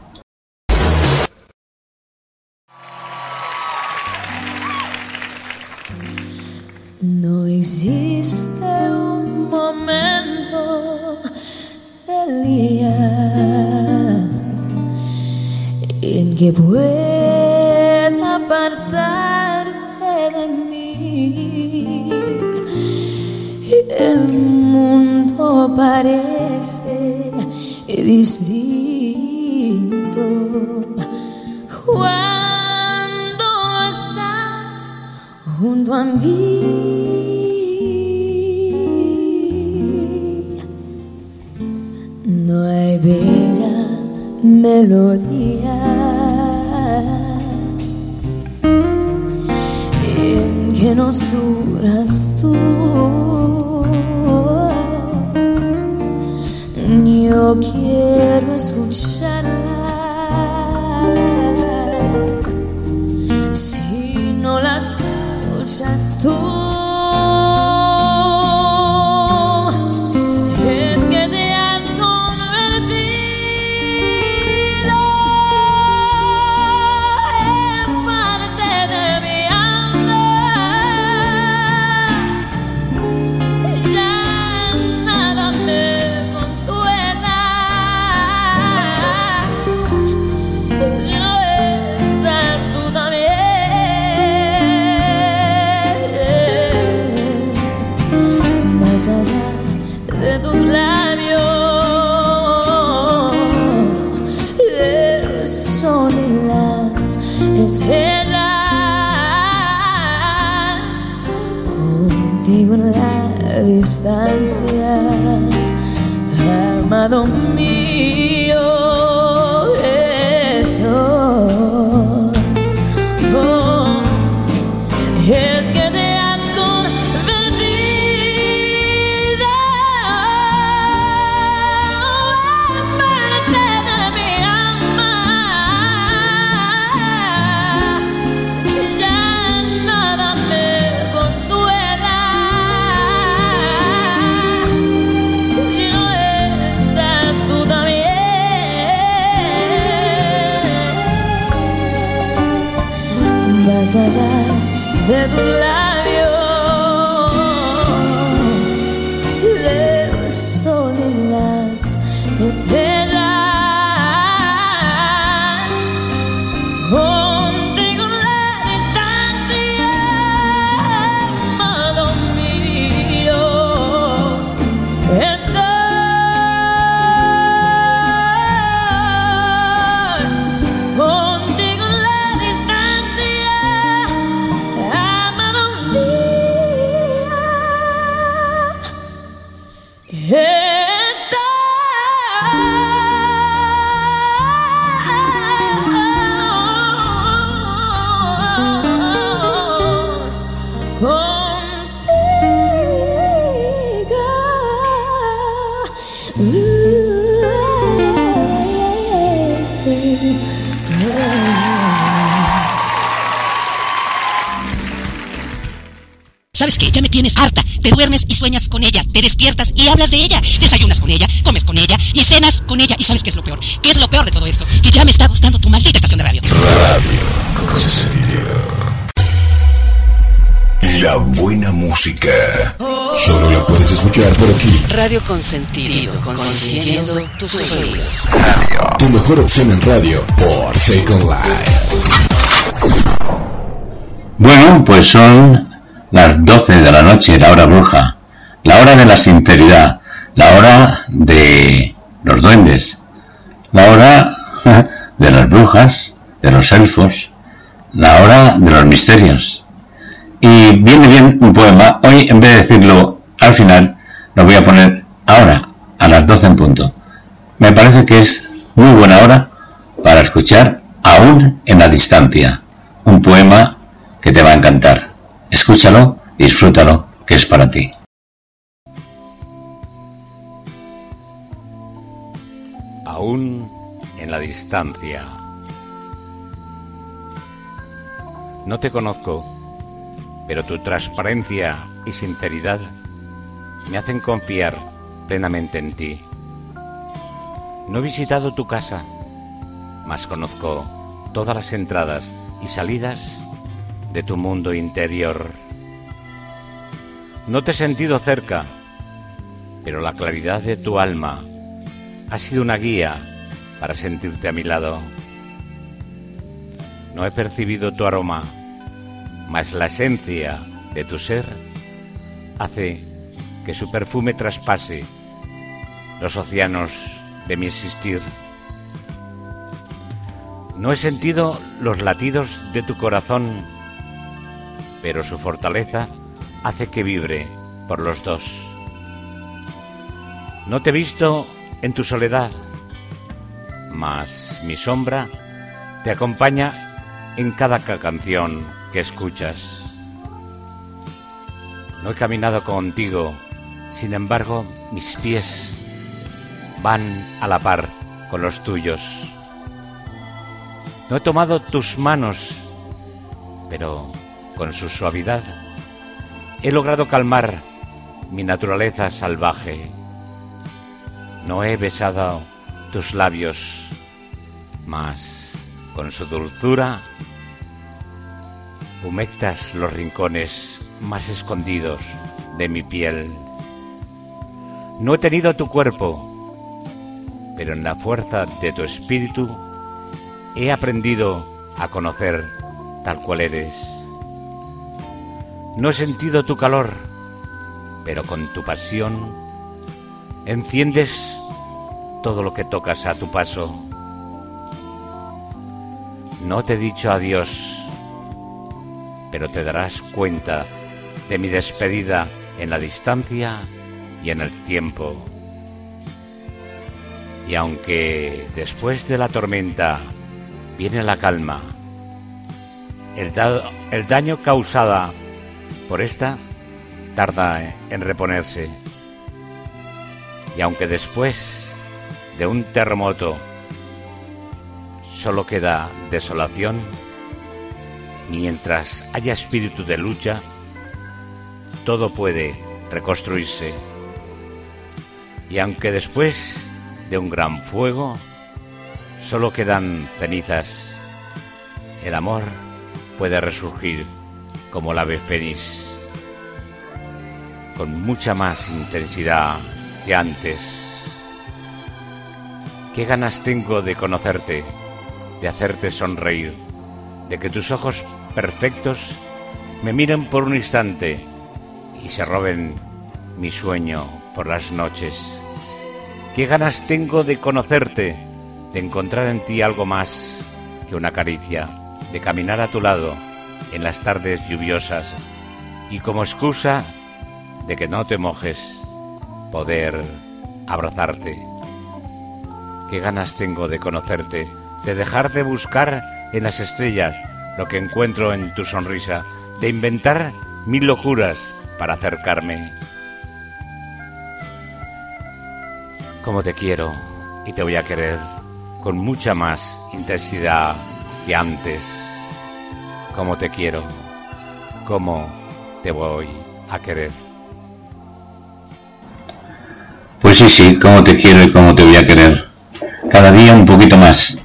Speaker 5: No existe un momento del día en que pueda apartarte de mí. El parece distinto cuando estás junto a mí. No hay bella melodía en que no suras tú. Yo quiero escucharla. Si no la escuchas
Speaker 10: tienes harta. Te duermes y sueñas con ella. Te despiertas y hablas de ella. Desayunas con ella, comes con ella y cenas con ella. ¿Y sabes qué es lo peor? ¿Qué es lo peor de todo esto? Que ya me está gustando tu maldita estación de radio.
Speaker 7: Radio con sentido. La buena música. Solo la puedes escuchar por aquí.
Speaker 10: Radio Consentido, consintiendo tus oídos.
Speaker 7: Tu mejor opción en radio por Second Life.
Speaker 11: Bueno, pues son las 12 de la noche, la hora bruja, la hora de la sinceridad, la hora de los duendes, la hora [LAUGHS] de las brujas, de los elfos, la hora de los misterios. Y viene bien un poema. Hoy, en vez de decirlo al final, lo voy a poner ahora, a las 12 en punto. Me parece que es muy buena hora para escuchar aún en la distancia un poema que te va a encantar. Escúchalo, disfrútalo, que es para ti.
Speaker 3: aún en la distancia. No te conozco, pero tu transparencia y sinceridad me hacen confiar plenamente en ti. No he visitado tu casa, mas conozco todas las entradas y salidas de tu mundo interior. No te he sentido cerca, pero la claridad de tu alma ha sido una guía para sentirte a mi lado. No he percibido tu aroma, mas la esencia de tu ser hace que su perfume traspase los océanos de mi existir. No he sentido los latidos de tu corazón, pero su fortaleza hace que vibre por los dos. No te he visto en tu soledad, mas mi sombra te acompaña en cada ca- canción que escuchas. No he caminado contigo, sin embargo mis pies van a la par con los tuyos. No he tomado tus manos, pero con su suavidad he logrado calmar mi naturaleza salvaje. No he besado tus labios, mas con su dulzura humectas los rincones más escondidos de mi piel. No he tenido tu cuerpo, pero en la fuerza de tu espíritu he aprendido a conocer tal cual eres. No he sentido tu calor, pero con tu pasión enciendes todo lo que tocas a tu paso. No te he dicho adiós, pero te darás cuenta de mi despedida en la distancia y en el tiempo. Y aunque después de la tormenta viene la calma, el, daño causada por esta tarda en reponerse. Y aunque después de un terremoto solo queda desolación, mientras haya espíritu de lucha, todo puede reconstruirse. Y aunque después de un gran fuego solo quedan cenizas, el amor puede resurgir como el ave fénix, con mucha más intensidad que antes. Qué ganas tengo de conocerte, de hacerte sonreír, de que tus ojos perfectos me miren por un instante y se roben mi sueño por las noches. Qué ganas tengo de conocerte, de encontrar en ti algo más que una caricia, de caminar a tu lado en las tardes lluviosas y como excusa de que no te mojes, poder abrazarte. Qué ganas tengo de conocerte, de dejarte buscar en las estrellas lo que encuentro en tu sonrisa, de inventar mil locuras para acercarme. Como te quiero y te voy a querer con mucha más intensidad que antes. Como te quiero, como te voy a querer.
Speaker 2: Pues sí, sí, como te quiero y cómo te voy a querer. Cada día un poquito más.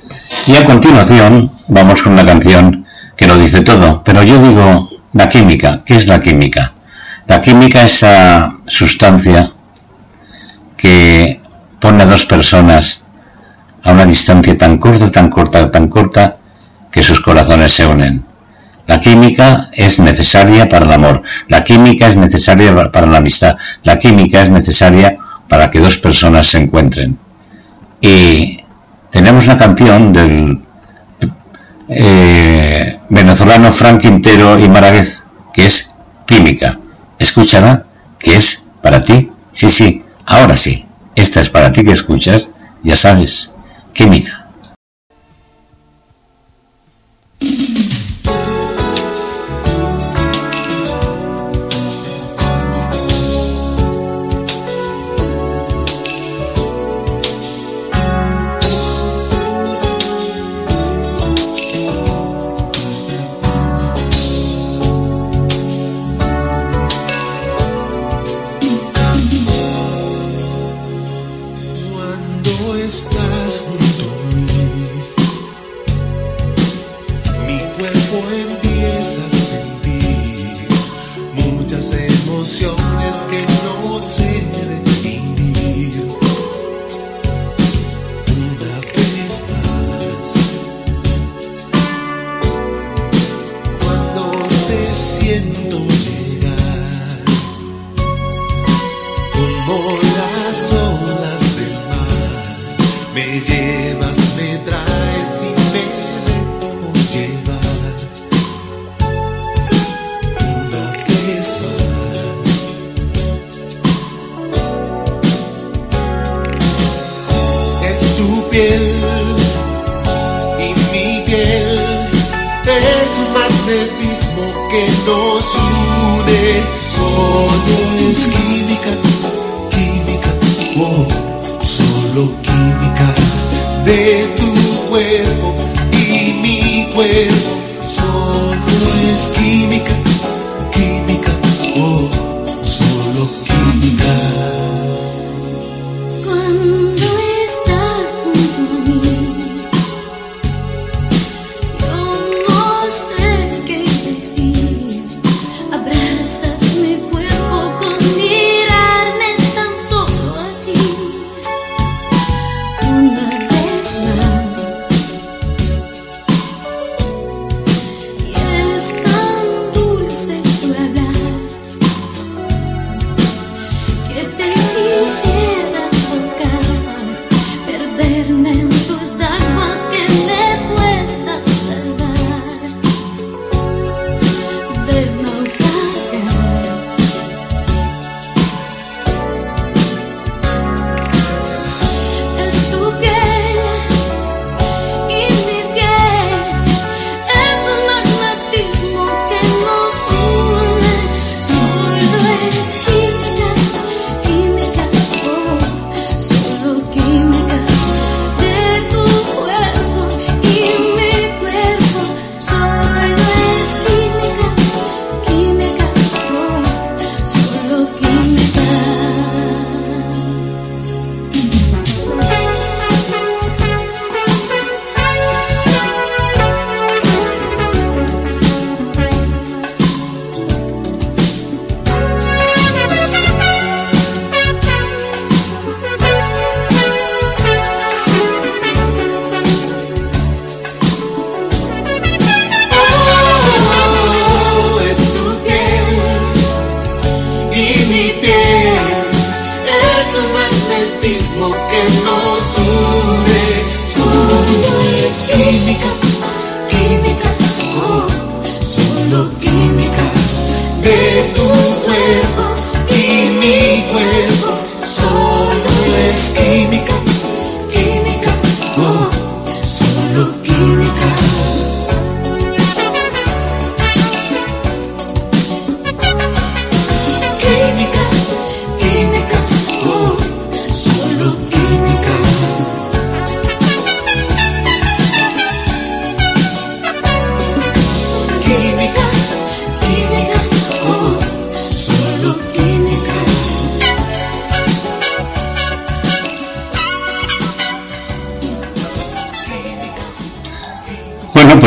Speaker 2: Y a continuación vamos con una canción que lo dice todo. Pero yo digo la química. ¿Qué es la química? La química es esa sustancia que pone a dos personas a una distancia tan corta, tan corta, tan corta, que sus corazones se unen. La química es necesaria para el amor, la química es necesaria para la amistad, la química es necesaria para que dos personas se encuentren. Y tenemos una canción del eh, venezolano Frank Quintero y Maraguez, que es Química. Escúchala, que es para ti. Sí, sí, ahora sí. Esta es para ti que escuchas, ya sabes, Química.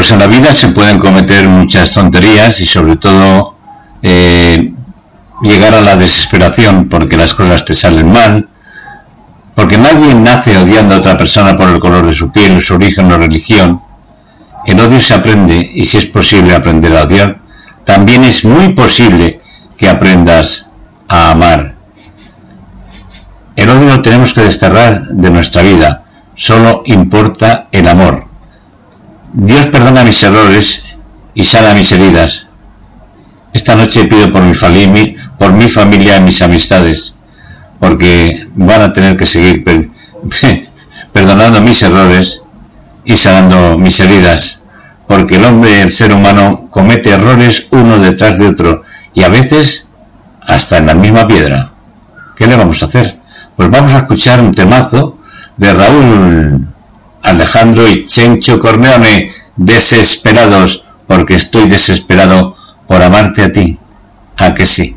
Speaker 3: Pues en la vida se pueden cometer muchas tonterías y sobre todo eh, llegar a la desesperación porque las cosas te salen mal, porque nadie nace odiando a otra persona por el color de su piel, su origen o religión. El odio se aprende y si es posible aprender a odiar, también es muy posible que aprendas a amar. El odio lo tenemos que desterrar de nuestra vida, solo importa el amor. Dios perdona mis errores y sana mis heridas. Esta noche pido por mi, fali- por mi familia y mis amistades, porque van a tener que seguir per- [LAUGHS] perdonando mis errores y sanando mis heridas, porque el hombre, el ser humano, comete errores uno detrás de otro y a veces hasta en la misma piedra. ¿Qué le vamos a hacer? Pues vamos a escuchar un temazo de Raúl Alejandro y Chencho Corleone, desesperados, porque estoy desesperado por amarte a ti. ¿A que sí?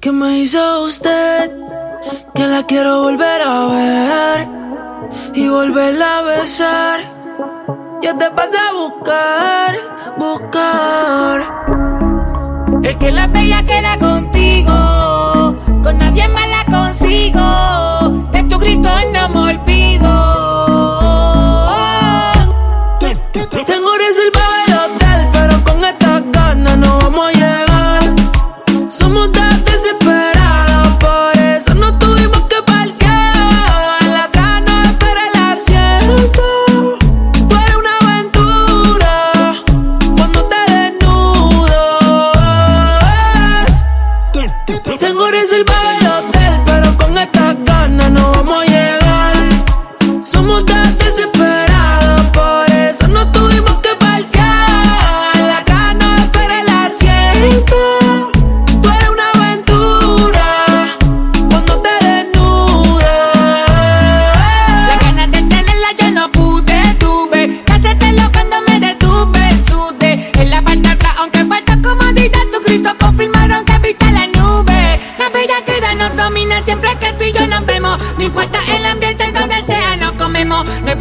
Speaker 12: ¿Qué me hizo usted? Que la quiero volver a ver y volverla a besar. Yo te pasé a buscar, buscar.
Speaker 13: Es que la bella queda contigo, con nadie más la consigo.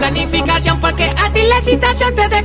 Speaker 13: Planificación porque a ti la situación te descontrola.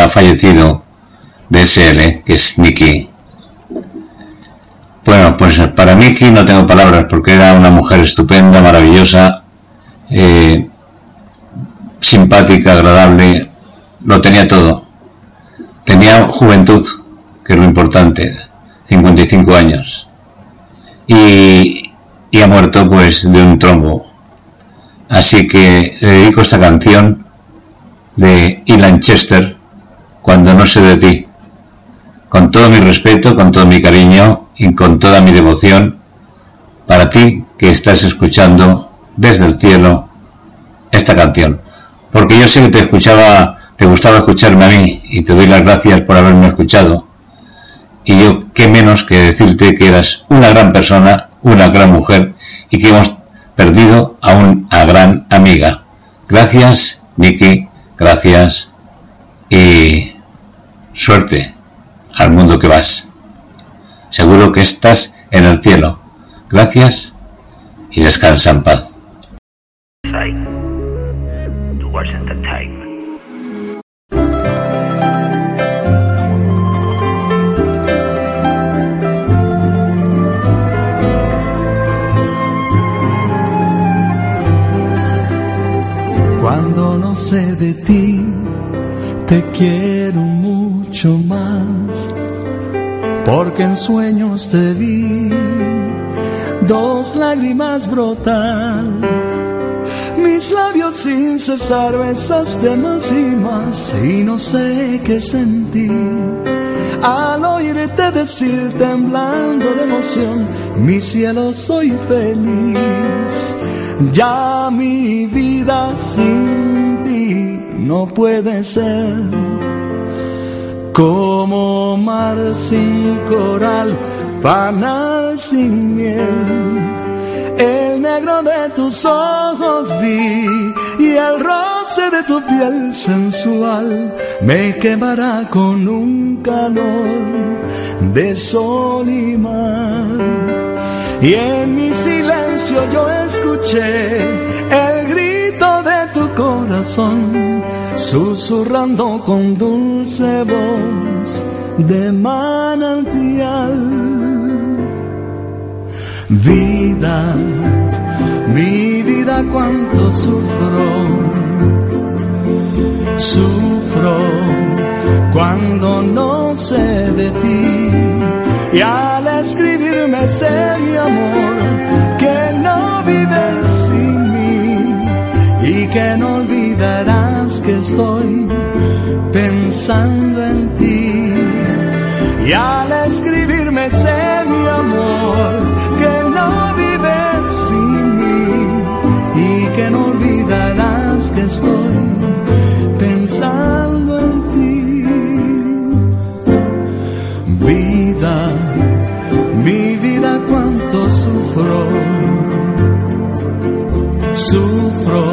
Speaker 3: Alguien que ha fallecido de SL, que es Miki. Bueno, pues para Miki no tengo palabras porque era una mujer estupenda, maravillosa, eh, simpática, agradable, lo tenía todo. Tenía juventud, que es lo importante, 55 años. Y, y ha muerto pues de un trombo. Así que le dedico esta canción de Ilan Chester, Cuando no sé de ti. Con todo mi respeto, con todo mi cariño y con toda mi devoción para ti que estás escuchando desde el cielo esta canción. Porque yo sé que te escuchaba, te gustaba escucharme a mí y te doy las gracias por haberme escuchado. Y yo qué menos que decirte que eras una gran persona, una gran mujer y que hemos perdido a una gran amiga. Gracias, Miki, gracias y suerte al mundo que vas. Seguro que estás en el cielo. Gracias y descansa en paz.
Speaker 4: Cuando no sé de ti, te quiero mucho más. Porque en sueños te vi, dos lágrimas brotan. Mis labios sin cesar besaste más y más y no sé qué sentí. Al oírte decir temblando de emoción, mi cielo soy feliz. Ya mi vida sin ti no puede ser como mar sin coral, panal sin miel. El negro de tus ojos vi y el roce de tu piel sensual me quemará con un calor de sol y mar. Y en mi silencio yo escuché el grito de tu corazón, susurrando con dulce voz de manantial. Vida, mi vida cuánto sufro, sufro cuando no sé de ti. Y al escribirme sé mi amor, que no vives sin mí y que no olvidarás estoy pensando en ti. Y al escribirme sé mi amor, que no vives sin mí y que no olvidarás que estoy pensando en ti. Vida, mi vida cuánto sufro, sufro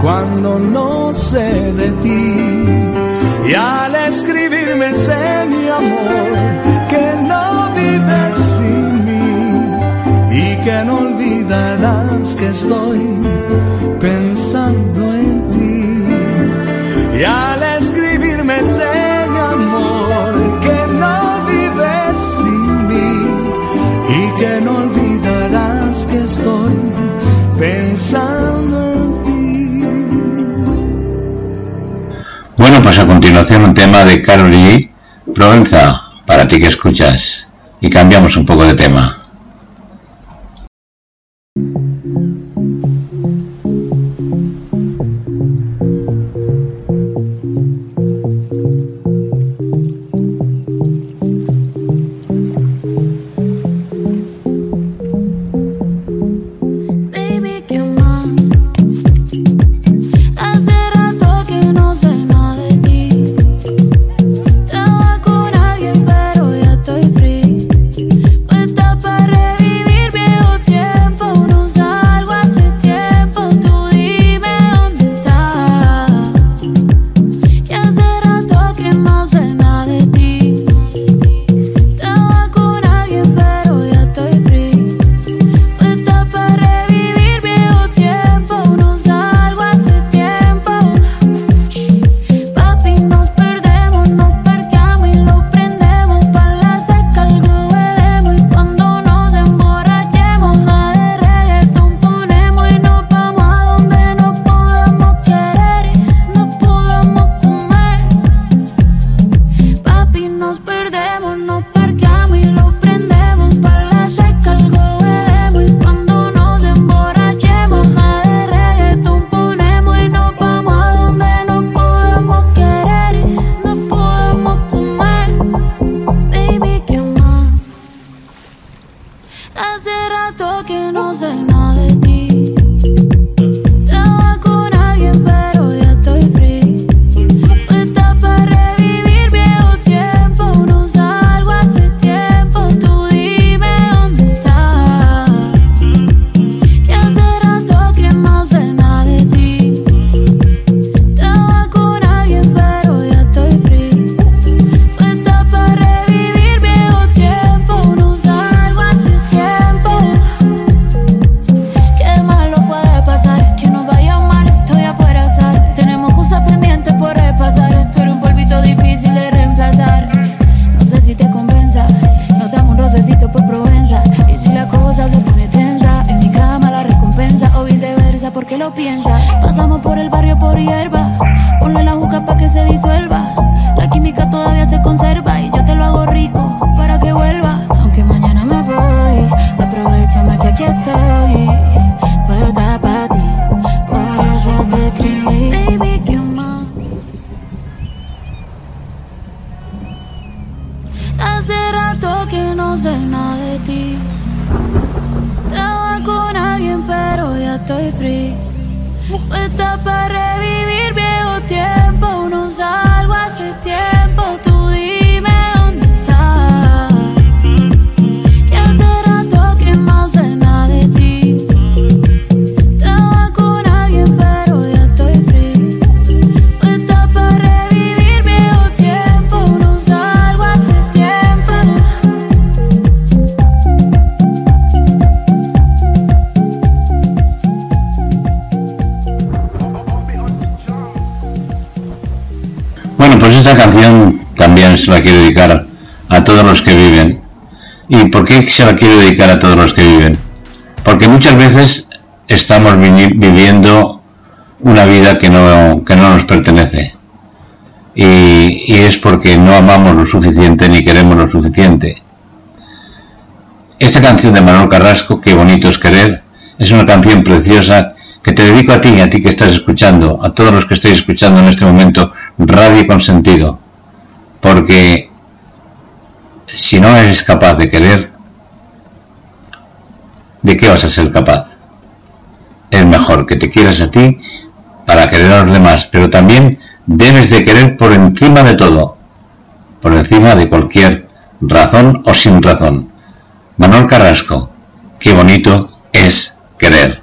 Speaker 4: cuando no de ti. Y al escribirme sé mi amor que no vives sin mí y que no olvidarás que estoy pensando en ti. Y al escribirme sé mi amor que no vives sin mí y que no olvidarás que estoy pensando en ti.
Speaker 5: Pues a continuación un tema de Carol G. Provenza, para ti que escuchas. Y cambiamos un poco de tema. Pues esta canción también se la quiero dedicar a todos los que viven. ¿Y por qué se la quiero dedicar a todos los que viven? Porque muchas veces estamos vi- viviendo una vida que no, que no nos pertenece. Y, y es porque no amamos lo suficiente ni queremos lo suficiente. Esta canción de Manuel Carrasco, Qué bonito es querer, es una canción preciosa que te dedico a ti, a ti que estás escuchando, a todos los que estéis escuchando en este momento Radio con Sentido. Porque si no eres capaz de querer, ¿de qué vas a ser capaz? Es mejor que te quieras a ti para querer a los demás, pero también debes de querer por encima de todo, por encima de cualquier razón o sin razón. Manuel Carrasco, qué bonito es querer.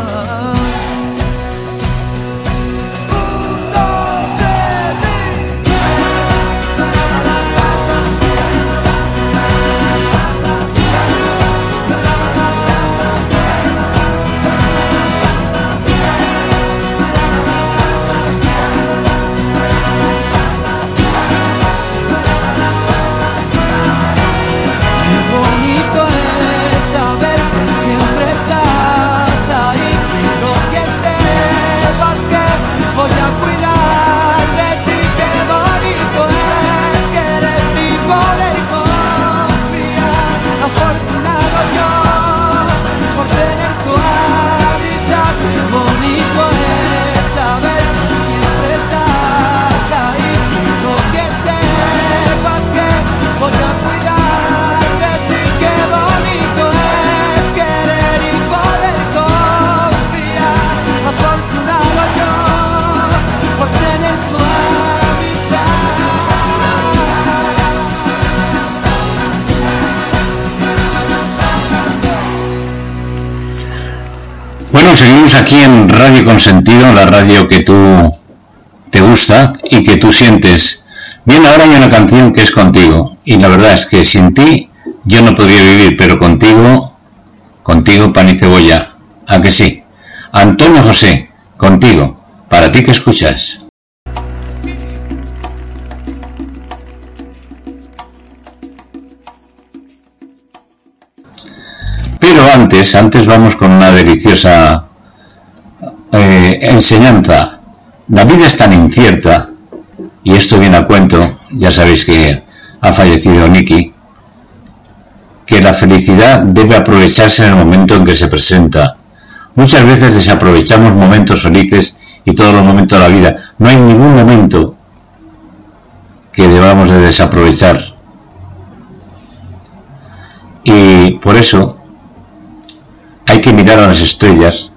Speaker 3: Seguimos aquí en Radio Consentido, la radio que tú te gusta y que tú sientes. Bien, ahora hay una canción que es contigo. Y la verdad es que sin ti yo no podría vivir, pero contigo, contigo pan y cebolla. ¿A que sí? Antonio José, contigo, para ti que escuchas. Antes vamos con una deliciosa eh, enseñanza. La vida es tan incierta, y esto viene a cuento, ya sabéis que ha fallecido Nicky, que la felicidad debe aprovecharse en el momento en que se presenta. Muchas veces desaprovechamos momentos felices y todos los momentos de la vida. No hay ningún momento que debamos de desaprovechar. Y por eso hay que mirar a las estrellas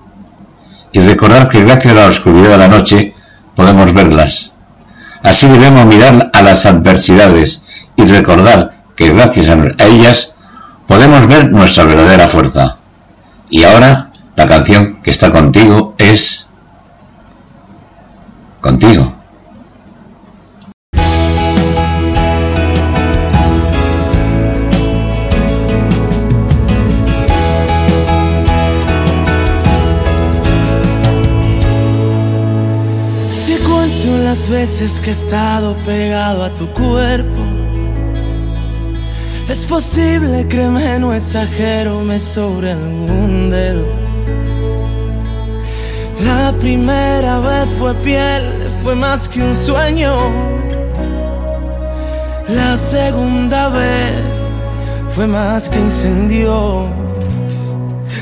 Speaker 3: y recordar que gracias a la oscuridad de la noche podemos verlas. Así debemos mirar a las adversidades y recordar que gracias a ellas podemos ver nuestra verdadera fuerza. Y ahora la canción que está contigo es contigo.
Speaker 14: Veces que he estado pegado a tu cuerpo, es posible, créeme, no exagero, me sobre algún dedo. La primera vez fue piel, fue más que un sueño. La segunda vez fue más que incendio.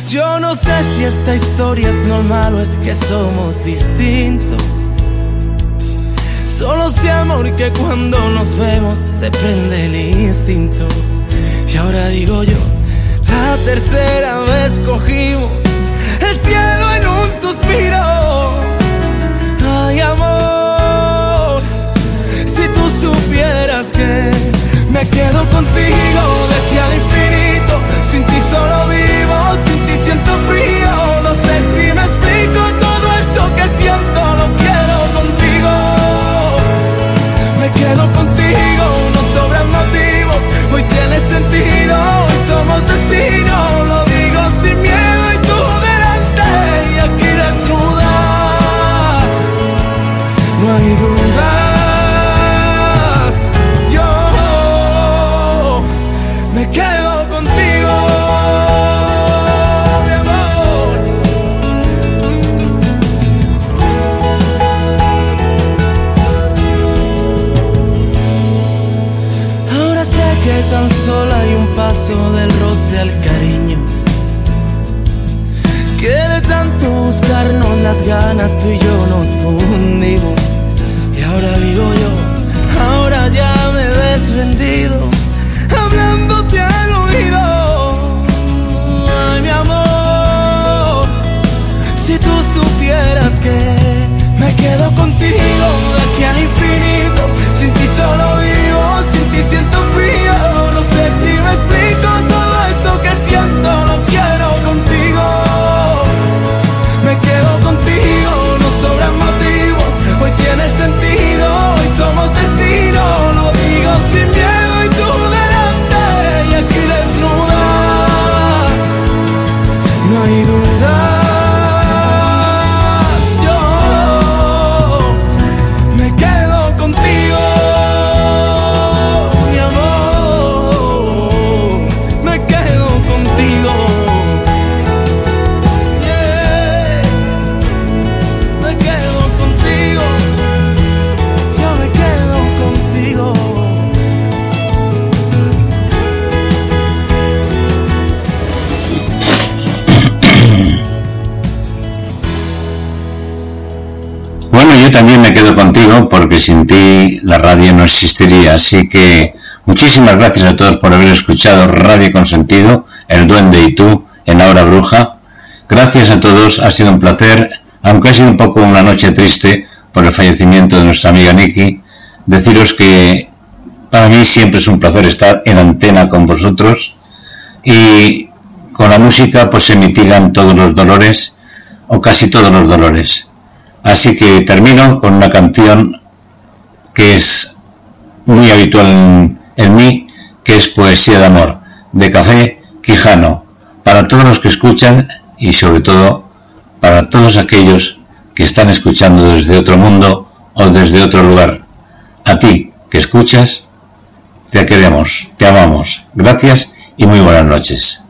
Speaker 14: Yo no sé si esta historia es normal o es que somos distintos. Solo sé amor que cuando nos vemos se prende el instinto. Y ahora digo yo, la tercera vez cogimos el cielo en un suspiro. Ay amor, si tú supieras que me quedo contigo de aquí al infinito. Sin ti solo vivo, sin ti siento frío. No sé si me explico todo esto que siento, paso del roce al cariño. Que de tanto buscarnos las ganas tú y yo nos fundimos. Y ahora digo yo, ahora ya me ves rendido, hablándote al oído. Ay, mi amor, si tú supieras que me quedo contigo de aquí al infinito. Sin ti solo sin ti
Speaker 3: la radio no existiría. Así que muchísimas gracias a todos por haber escuchado Radio Consentido, El Duende y tú en Ahora Bruja. Gracias a todos, ha sido un placer, aunque ha sido un poco una noche triste por el fallecimiento de nuestra amiga Nikki. Deciros que para mí siempre es un placer estar en antena con vosotros y con la música pues se mitigan todos los dolores o casi todos los dolores. Así que termino con una canción que es muy habitual en, mí, que es Poesía de Amor, de Café Quijano, para todos los que escuchan y sobre todo para todos aquellos que están escuchando desde otro mundo o desde otro lugar. A ti que escuchas, te queremos, te amamos. Gracias y muy buenas noches.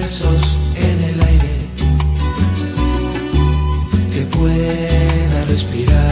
Speaker 2: Versos en el aire que pueda respirar,